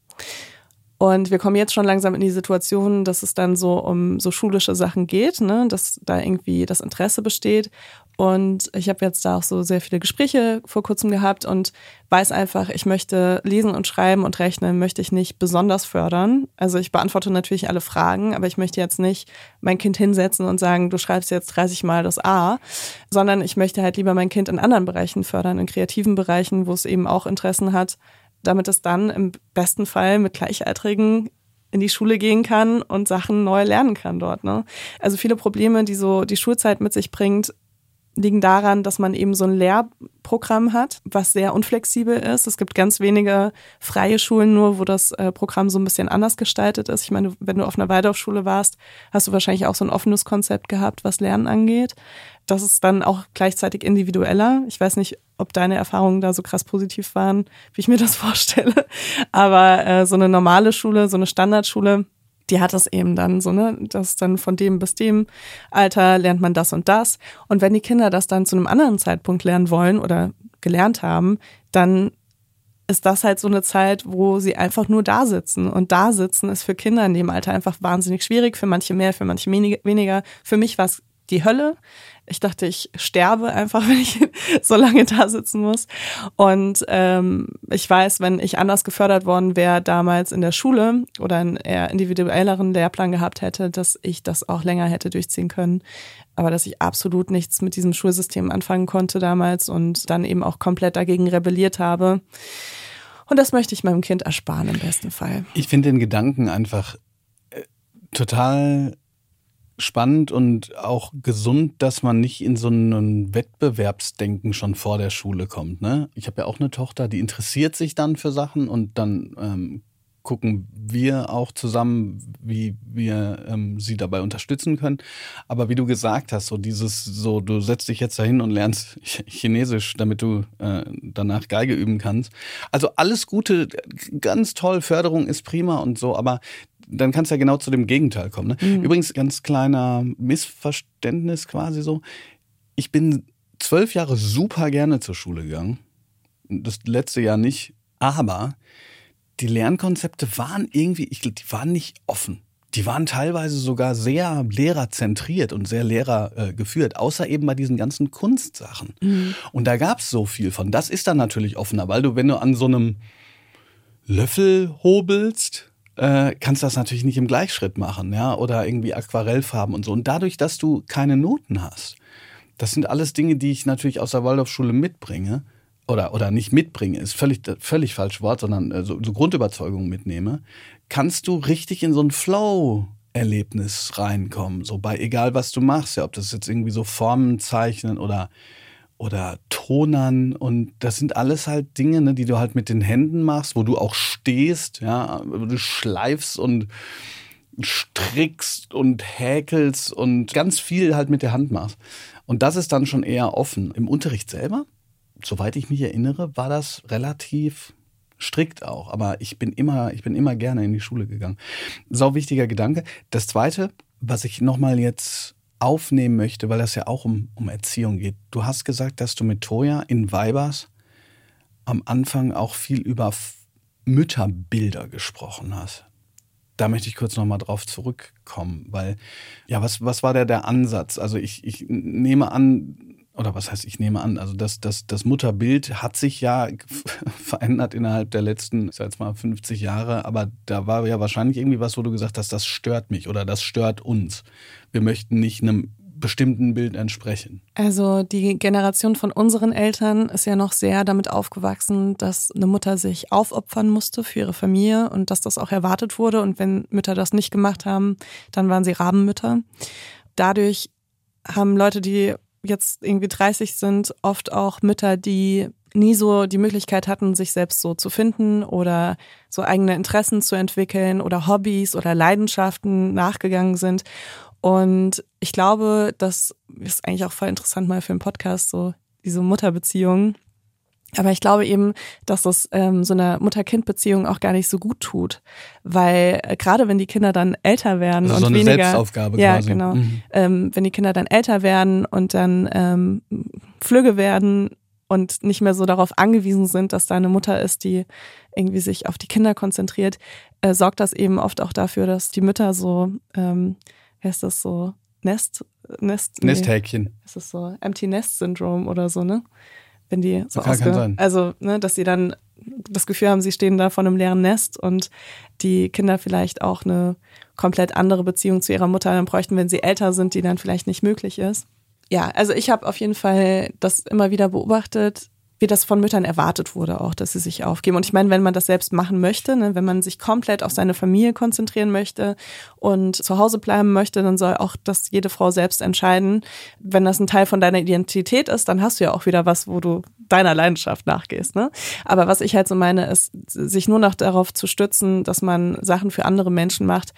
[SPEAKER 1] Und wir kommen jetzt schon langsam in die Situation, dass es dann so um so schulische Sachen geht, ne? dass da irgendwie das Interesse besteht. Und ich habe jetzt da auch so sehr viele Gespräche vor kurzem gehabt und weiß einfach, ich möchte lesen und schreiben und rechnen, möchte ich nicht besonders fördern. Also ich beantworte natürlich alle Fragen, aber ich möchte jetzt nicht mein Kind hinsetzen und sagen, du schreibst jetzt 30 Mal das A, sondern ich möchte halt lieber mein Kind in anderen Bereichen fördern, in kreativen Bereichen, wo es eben auch Interessen hat, damit es dann im besten Fall mit Gleichaltrigen in die Schule gehen kann und Sachen neu lernen kann dort. Ne? Also viele Probleme, die so die Schulzeit mit sich bringt, liegen daran, dass man eben so ein Lehrprogramm hat, was sehr unflexibel ist. Es gibt ganz wenige freie Schulen nur, wo das äh, Programm so ein bisschen anders gestaltet ist. Ich meine, wenn du auf einer Waldorfschule warst, hast du wahrscheinlich auch so ein offenes Konzept gehabt, was Lernen angeht. Das ist dann auch gleichzeitig individueller. Ich weiß nicht, ob deine Erfahrungen da so krass positiv waren, wie ich mir das [laughs] vorstelle. Aber äh, so eine normale Schule, so eine Standardschule, die hat das eben dann so, ne, das dann von dem bis dem Alter lernt man das und das. Und wenn die Kinder das dann zu einem anderen Zeitpunkt lernen wollen oder gelernt haben, dann ist das halt so eine Zeit, wo sie einfach nur da sitzen. Und da sitzen ist für Kinder in dem Alter einfach wahnsinnig schwierig, für manche mehr, für manche weniger. Für mich war es die Hölle. Ich dachte, ich sterbe einfach, [laughs] wenn ich so lange da sitzen muss. Und ähm, ich weiß, wenn ich anders gefördert worden wäre damals in der Schule oder einen eher individuelleren Lehrplan gehabt hätte, dass ich das auch länger hätte durchziehen können. Aber dass ich absolut nichts mit diesem Schulsystem anfangen konnte damals und dann eben auch komplett dagegen rebelliert habe. Und das möchte ich meinem Kind ersparen im besten Fall.
[SPEAKER 2] Ich finde den Gedanken einfach äh, total spannend und auch gesund, dass man nicht in so einen Wettbewerbsdenken schon vor der Schule kommt. Ne? Ich habe ja auch eine Tochter, die interessiert sich dann für Sachen und dann ähm, gucken wir auch zusammen, wie wir ähm, sie dabei unterstützen können. Aber wie du gesagt hast, so dieses, so du setzt dich jetzt dahin und lernst [laughs] Chinesisch, damit du äh, danach Geige üben kannst. Also alles Gute, ganz toll, Förderung ist prima und so, aber dann kann es ja genau zu dem Gegenteil kommen. Ne? Mhm. Übrigens, ganz kleiner Missverständnis quasi so. Ich bin zwölf Jahre super gerne zur Schule gegangen. Das letzte Jahr nicht. Aber die Lernkonzepte waren irgendwie, ich glaube, die waren nicht offen. Die waren teilweise sogar sehr lehrerzentriert und sehr lehrergeführt, äh, außer eben bei diesen ganzen Kunstsachen. Mhm. Und da gab es so viel von. Das ist dann natürlich offener, weil du, wenn du an so einem Löffel hobelst, äh, kannst das natürlich nicht im Gleichschritt machen, ja, oder irgendwie Aquarellfarben und so. Und dadurch, dass du keine Noten hast, das sind alles Dinge, die ich natürlich aus der Waldorfschule mitbringe oder, oder nicht mitbringe, ist völlig, völlig falsch Wort, sondern äh, so, so Grundüberzeugungen mitnehme, kannst du richtig in so einen Flow Erlebnis reinkommen. So bei egal was du machst, ja, ob das jetzt irgendwie so Formen zeichnen oder oder Tonern und das sind alles halt Dinge, ne, die du halt mit den Händen machst, wo du auch stehst, ja, wo du schleifst und strickst und häkelst und ganz viel halt mit der Hand machst. Und das ist dann schon eher offen. Im Unterricht selber, soweit ich mich erinnere, war das relativ strikt auch. Aber ich bin immer, ich bin immer gerne in die Schule gegangen. Sau wichtiger Gedanke. Das zweite, was ich nochmal jetzt aufnehmen möchte, weil das ja auch um, um Erziehung geht. Du hast gesagt, dass du mit Toya in Weibers am Anfang auch viel über Mütterbilder gesprochen hast. Da möchte ich kurz nochmal drauf zurückkommen, weil, ja, was, was war der, der Ansatz? Also ich, ich nehme an, oder was heißt, ich nehme an, also das, das, das Mutterbild hat sich ja [laughs] verändert innerhalb der letzten, ich sag jetzt mal, 50 Jahre, aber da war ja wahrscheinlich irgendwie was, wo du gesagt hast, das stört mich oder das stört uns. Wir möchten nicht einem bestimmten Bild entsprechen.
[SPEAKER 1] Also die Generation von unseren Eltern ist ja noch sehr damit aufgewachsen, dass eine Mutter sich aufopfern musste für ihre Familie und dass das auch erwartet wurde. Und wenn Mütter das nicht gemacht haben, dann waren sie Rabenmütter. Dadurch haben Leute, die jetzt irgendwie 30 sind, oft auch Mütter, die nie so die Möglichkeit hatten, sich selbst so zu finden oder so eigene Interessen zu entwickeln oder Hobbys oder Leidenschaften nachgegangen sind. Und ich glaube, das ist eigentlich auch voll interessant mal für einen Podcast, so diese Mutterbeziehungen aber ich glaube eben, dass das ähm, so einer Mutter-Kind-Beziehung auch gar nicht so gut tut, weil äh, gerade wenn die Kinder dann älter werden
[SPEAKER 2] also
[SPEAKER 1] und
[SPEAKER 2] so eine
[SPEAKER 1] weniger,
[SPEAKER 2] Selbstaufgabe
[SPEAKER 1] ja
[SPEAKER 2] quasi.
[SPEAKER 1] genau,
[SPEAKER 2] Mhm.
[SPEAKER 1] ähm, wenn die Kinder dann älter werden und dann ähm, flügge werden und nicht mehr so darauf angewiesen sind, dass da eine Mutter ist, die irgendwie sich auf die Kinder konzentriert, äh, sorgt das eben oft auch dafür, dass die Mütter so, ähm, wie heißt das so, Nest, Nest, nee,
[SPEAKER 2] Nesthäkchen.
[SPEAKER 1] ist das so Empty Nest Syndrome oder so, ne? Wenn die so
[SPEAKER 2] Kann- kann
[SPEAKER 1] ausge
[SPEAKER 2] sein.
[SPEAKER 1] also, ne, dass sie dann das Gefühl haben, sie stehen da vor einem leeren Nest und die Kinder vielleicht auch eine komplett andere Beziehung zu ihrer Mutter dann bräuchten, wenn sie älter sind, die dann vielleicht nicht möglich ist. Ja, also ich habe auf jeden Fall das immer wieder beobachtet, wie das von Müttern erwartet wurde auch, dass sie sich aufgeben. Und ich meine, wenn man das selbst machen möchte, ne, wenn man sich komplett auf seine Familie konzentrieren möchte und zu Hause bleiben möchte, dann soll auch das jede Frau selbst entscheiden. Wenn das ein Teil von deiner Identität ist, dann hast du ja auch wieder was, wo du deiner Leidenschaft nachgehst. Ne? Aber was ich halt so meine, ist, sich nur noch darauf zu stützen, dass man Sachen für andere Menschen macht,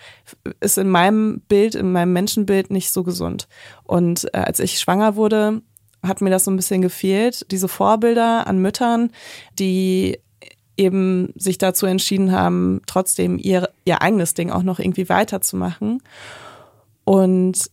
[SPEAKER 1] ist in meinem Bild, in meinem Menschenbild nicht so gesund. Und äh, als ich schwanger wurde, hat mir das so ein bisschen gefehlt, diese Vorbilder an Müttern, die eben sich dazu entschieden haben, trotzdem ihr, ihr eigenes Ding auch noch irgendwie weiterzumachen. Und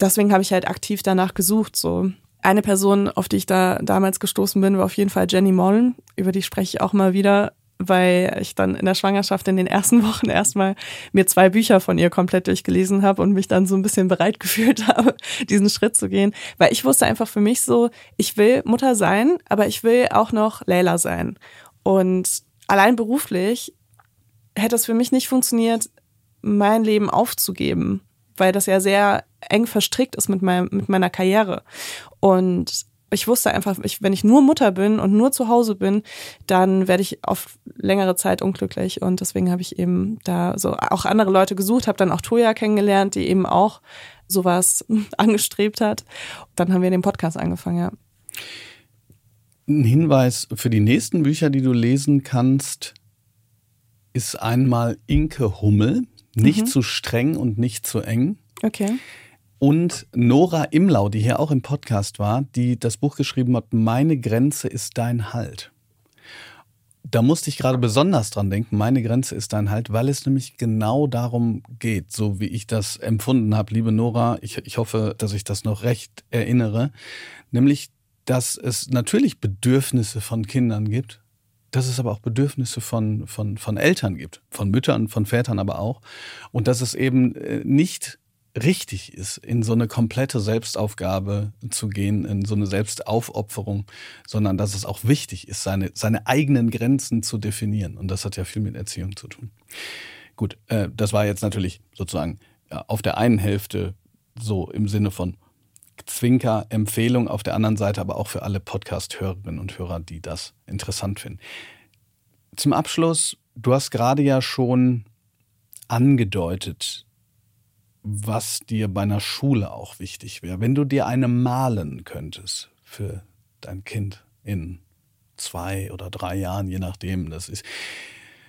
[SPEAKER 1] deswegen habe ich halt aktiv danach gesucht. So eine Person, auf die ich da damals gestoßen bin, war auf jeden Fall Jenny Mollen. Über die spreche ich auch mal wieder, weil ich dann in der Schwangerschaft in den ersten Wochen erstmal mir zwei Bücher von ihr komplett durchgelesen habe und mich dann so ein bisschen bereit [laughs] gefühlt habe, diesen Schritt zu gehen. Weil ich wusste einfach für mich so, ich will Mutter sein, aber ich will auch noch Leila sein. Und allein beruflich hätte es für mich nicht funktioniert, mein Leben aufzugeben, weil das ja sehr eng verstrickt ist mit, meinem, mit meiner Karriere. Und ich wusste einfach, ich, wenn ich nur Mutter bin und nur zu Hause bin, dann werde ich auf längere Zeit unglücklich. Und deswegen habe ich eben da so auch andere Leute gesucht, habe dann auch Toya kennengelernt, die eben auch sowas [laughs] angestrebt hat. Dann haben wir den Podcast angefangen, ja.
[SPEAKER 2] Ein Hinweis für die nächsten Bücher, die du lesen kannst, ist einmal Inke Hummel, nicht
[SPEAKER 1] Mhm.
[SPEAKER 2] zu streng und nicht zu eng.
[SPEAKER 1] Okay.
[SPEAKER 2] Und Nora Imlau, die hier auch im Podcast war, die das Buch geschrieben hat, Meine Grenze ist dein Halt. Da musste ich gerade besonders dran denken, meine Grenze ist dein Halt, weil es nämlich genau darum geht, so wie ich das empfunden habe, liebe Nora. Ich, ich hoffe, dass ich das noch recht erinnere. Nämlich, dass es natürlich Bedürfnisse von Kindern gibt, dass es aber auch Bedürfnisse von, von, von Eltern gibt, von Müttern, von Vätern aber auch. Und dass es eben äh, nicht richtig ist, in so eine komplette Selbstaufgabe zu gehen, in so eine Selbstaufopferung, sondern dass es auch wichtig ist, seine, seine eigenen Grenzen zu definieren. Und das hat ja viel mit Erziehung zu tun. Gut, äh, das war jetzt natürlich sozusagen ja, auf der einen Hälfte so im Sinne von Zwinker, Empfehlung, auf der anderen Seite aber auch für alle Podcast-Hörerinnen und Hörer, die das interessant finden. Zum Abschluss, du hast gerade ja schon angedeutet, was dir bei einer Schule auch wichtig wäre. Wenn du dir eine malen könntest für dein Kind in zwei oder drei Jahren, je nachdem, das ist,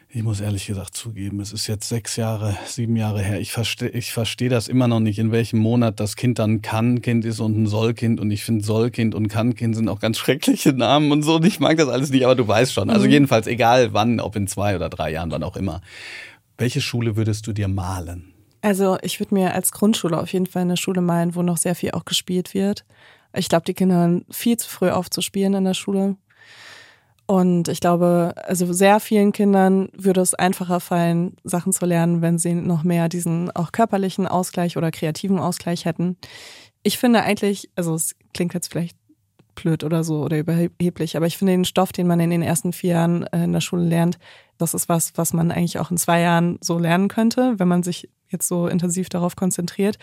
[SPEAKER 2] ich muss ehrlich gesagt zugeben, es ist jetzt sechs Jahre, sieben Jahre her. Ich verstehe ich versteh das immer noch nicht, in welchem Monat das Kind dann Kann-Kind ist und ein Sollkind. Und ich finde Sollkind und Kann-Kind sind auch ganz schreckliche Namen und so. Und ich mag das alles nicht, aber du weißt schon. Also mhm. jedenfalls, egal wann, ob in zwei oder drei Jahren, wann auch immer. Welche Schule würdest du dir malen?
[SPEAKER 1] Also ich würde mir als Grundschule auf jeden Fall eine Schule malen, wo noch sehr viel auch gespielt wird. Ich glaube, die Kinder hören viel zu früh auf zu spielen in der Schule. Und ich glaube, also sehr vielen Kindern würde es einfacher fallen, Sachen zu lernen, wenn sie noch mehr diesen auch körperlichen Ausgleich oder kreativen Ausgleich hätten. Ich finde eigentlich, also es klingt jetzt vielleicht blöd oder so oder überheblich, aber ich finde den Stoff, den man in den ersten vier Jahren äh, in der Schule lernt, das ist was, was man eigentlich auch in zwei Jahren so lernen könnte, wenn man sich jetzt so intensiv darauf konzentriert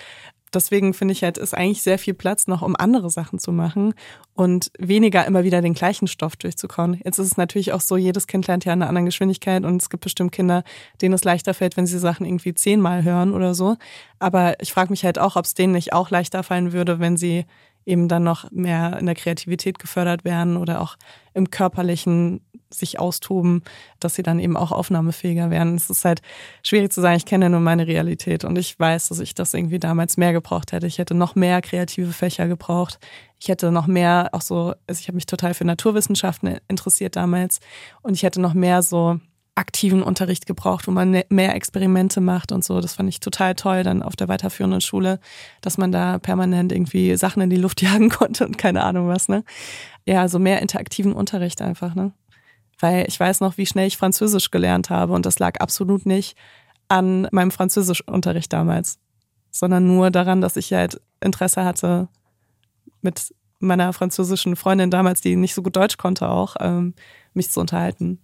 [SPEAKER 1] deswegen finde ich halt, ist eigentlich sehr viel Platz noch, um andere Sachen zu machen und weniger immer wieder den gleichen Stoff durchzukauen. Jetzt ist es natürlich auch so, jedes Kind lernt ja in einer anderen Geschwindigkeit und es gibt bestimmt Kinder, denen es leichter fällt, wenn sie Sachen irgendwie zehnmal hören oder so. Aber ich frage mich halt auch, ob es denen nicht auch leichter fallen würde, wenn sie eben dann noch mehr in der Kreativität gefördert werden oder auch im körperlichen sich austoben, dass sie dann eben auch aufnahmefähiger werden. Es ist halt schwierig zu sagen, ich kenne nur meine Realität und ich weiß, dass ich das irgendwie damals mehr gebraucht hätte. Ich hätte noch mehr kreative Fächer gebraucht. Ich hätte noch mehr auch so, also ich habe mich total für Naturwissenschaften interessiert damals und ich hätte noch mehr so aktiven Unterricht gebraucht, wo man ne, mehr Experimente macht und so. Das fand ich total toll dann auf der weiterführenden Schule, dass man da permanent irgendwie Sachen in die Luft [laughs] jagen konnte und keine Ahnung was, ne? Ja, so mehr interaktiven Unterricht einfach, ne? Weil ich weiß noch, wie schnell ich Französisch gelernt habe und das lag absolut nicht an meinem Französischunterricht damals, sondern nur daran, dass ich halt Interesse hatte, mit meiner französischen Freundin damals, die nicht so gut Deutsch konnte, auch ähm, mich zu unterhalten.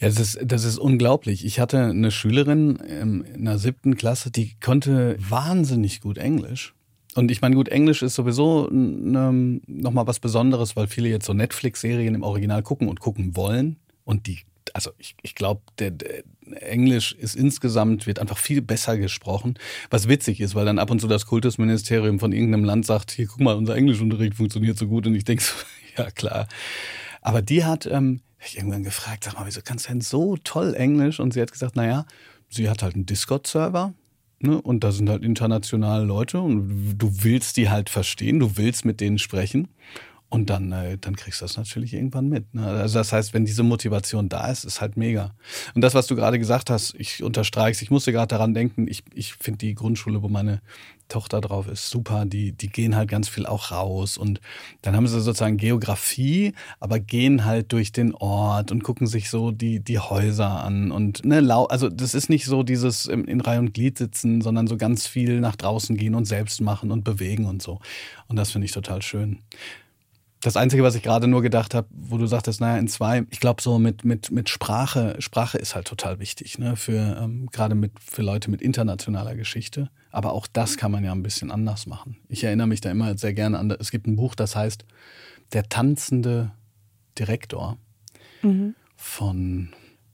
[SPEAKER 2] Ja, das ist, das ist unglaublich. Ich hatte eine Schülerin in der siebten Klasse, die konnte wahnsinnig gut Englisch. Und ich meine, gut, Englisch ist sowieso ne, nochmal was Besonderes, weil viele jetzt so Netflix-Serien im Original gucken und gucken wollen. Und die, also ich, ich glaube, der, der Englisch ist insgesamt, wird einfach viel besser gesprochen. Was witzig ist, weil dann ab und zu das Kultusministerium von irgendeinem Land sagt, hier, guck mal, unser Englischunterricht funktioniert so gut. Und ich denke so, [laughs] ja klar. Aber die hat, ähm, ich irgendwann gefragt, sag mal, wieso kannst du denn so toll Englisch? Und sie hat gesagt, naja, sie hat halt einen Discord-Server. Ne? Und da sind halt internationale Leute und du willst die halt verstehen, du willst mit denen sprechen. Und dann, äh, dann kriegst du das natürlich irgendwann mit. Ne? Also das heißt, wenn diese Motivation da ist, ist halt mega. Und das, was du gerade gesagt hast, ich unterstreiche ich musste gerade daran denken, ich, ich finde die Grundschule, wo meine Tochter drauf ist, super. Die, die gehen halt ganz viel auch raus. Und dann haben sie sozusagen Geografie, aber gehen halt durch den Ort und gucken sich so die, die Häuser an. Und ne, also das ist nicht so dieses in Reihe und Glied sitzen, sondern so ganz viel nach draußen gehen und selbst machen und bewegen und so. Und das finde ich total schön. Das Einzige, was ich gerade nur gedacht habe, wo du sagtest, naja, in zwei, ich glaube so mit, mit, mit Sprache, Sprache ist halt total wichtig, ne? Für ähm, gerade mit für Leute mit internationaler Geschichte. Aber auch das kann man ja ein bisschen anders machen. Ich erinnere mich da immer sehr gerne an, es gibt ein Buch, das heißt Der tanzende Direktor mhm. von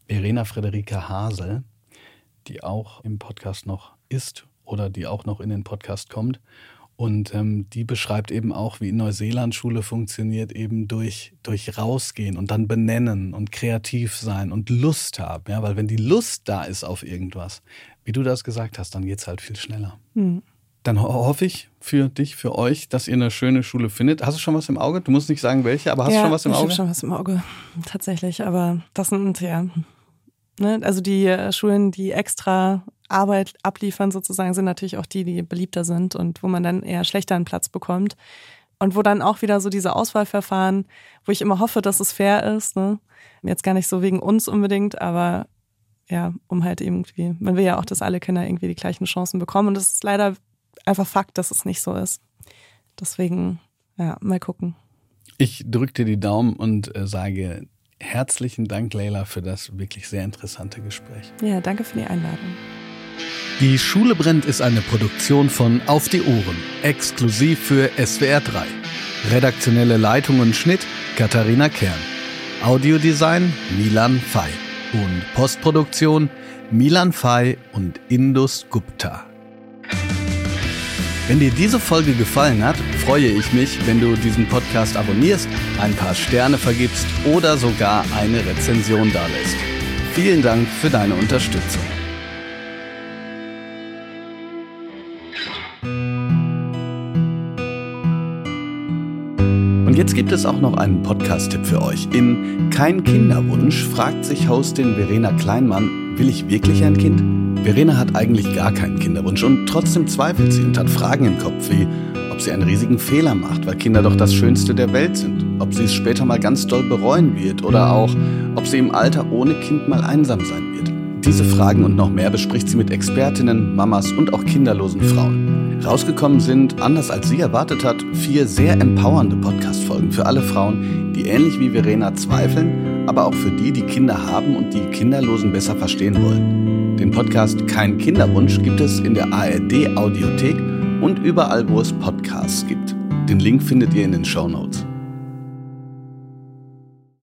[SPEAKER 2] Verena Frederika Hasel, die auch im Podcast noch ist oder die auch noch in den Podcast kommt. Und ähm, die beschreibt eben auch, wie in Neuseeland Schule funktioniert, eben durch, durch rausgehen und dann benennen und kreativ sein und Lust haben. Ja? Weil wenn die Lust da ist auf irgendwas, wie du das gesagt hast, dann geht es halt viel schneller. Mhm. Dann hoffe ich für dich, für euch, dass ihr eine schöne Schule findet. Hast du schon was im Auge? Du musst nicht sagen, welche, aber hast
[SPEAKER 1] ja,
[SPEAKER 2] du schon was im Auge?
[SPEAKER 1] Ich habe schon was im Auge, tatsächlich. Aber das sind ja, ne, also die äh, Schulen, die extra Arbeit abliefern sozusagen, sind natürlich auch die, die beliebter sind und wo man dann eher schlechter einen Platz bekommt. Und wo dann auch wieder so diese Auswahlverfahren, wo ich immer hoffe, dass es fair ist. Ne? Jetzt gar nicht so wegen uns unbedingt, aber ja, um halt irgendwie, man will ja auch, dass alle Kinder irgendwie die gleichen Chancen bekommen. Und es ist leider einfach Fakt, dass es nicht so ist. Deswegen, ja, mal gucken.
[SPEAKER 2] Ich drücke dir die Daumen und äh, sage herzlichen Dank, Leila, für das wirklich sehr interessante Gespräch.
[SPEAKER 1] Ja, danke für die Einladung.
[SPEAKER 2] Die Schule brennt ist eine Produktion von Auf die Ohren, exklusiv für SWR 3. Redaktionelle Leitung und Schnitt Katharina Kern. Audiodesign Milan Fay. Und Postproduktion Milan Fay und Indus Gupta. Wenn dir diese Folge gefallen hat, freue ich mich, wenn du diesen Podcast abonnierst, ein paar Sterne vergibst oder sogar eine Rezension dalässt. Vielen Dank für deine Unterstützung. Jetzt gibt es auch noch einen Podcast-Tipp für euch. In Kein Kinderwunsch fragt sich Hostin Verena Kleinmann, will ich wirklich ein Kind? Verena hat eigentlich gar keinen Kinderwunsch und trotzdem zweifelt sie und hat Fragen im Kopf wie, ob sie einen riesigen Fehler macht, weil Kinder doch das Schönste der Welt sind, ob sie es später mal ganz doll bereuen wird oder auch, ob sie im Alter ohne Kind mal einsam sein wird. Diese Fragen und noch mehr bespricht sie mit Expertinnen, Mamas und auch kinderlosen Frauen. Rausgekommen sind, anders als sie erwartet hat, vier sehr empowernde Podcast-Folgen für alle Frauen, die ähnlich wie Verena zweifeln, aber auch für die, die Kinder haben und die Kinderlosen besser verstehen wollen. Den Podcast Kein Kinderwunsch gibt es in der ARD Audiothek und überall, wo es Podcasts gibt. Den Link findet ihr in den Show Notes.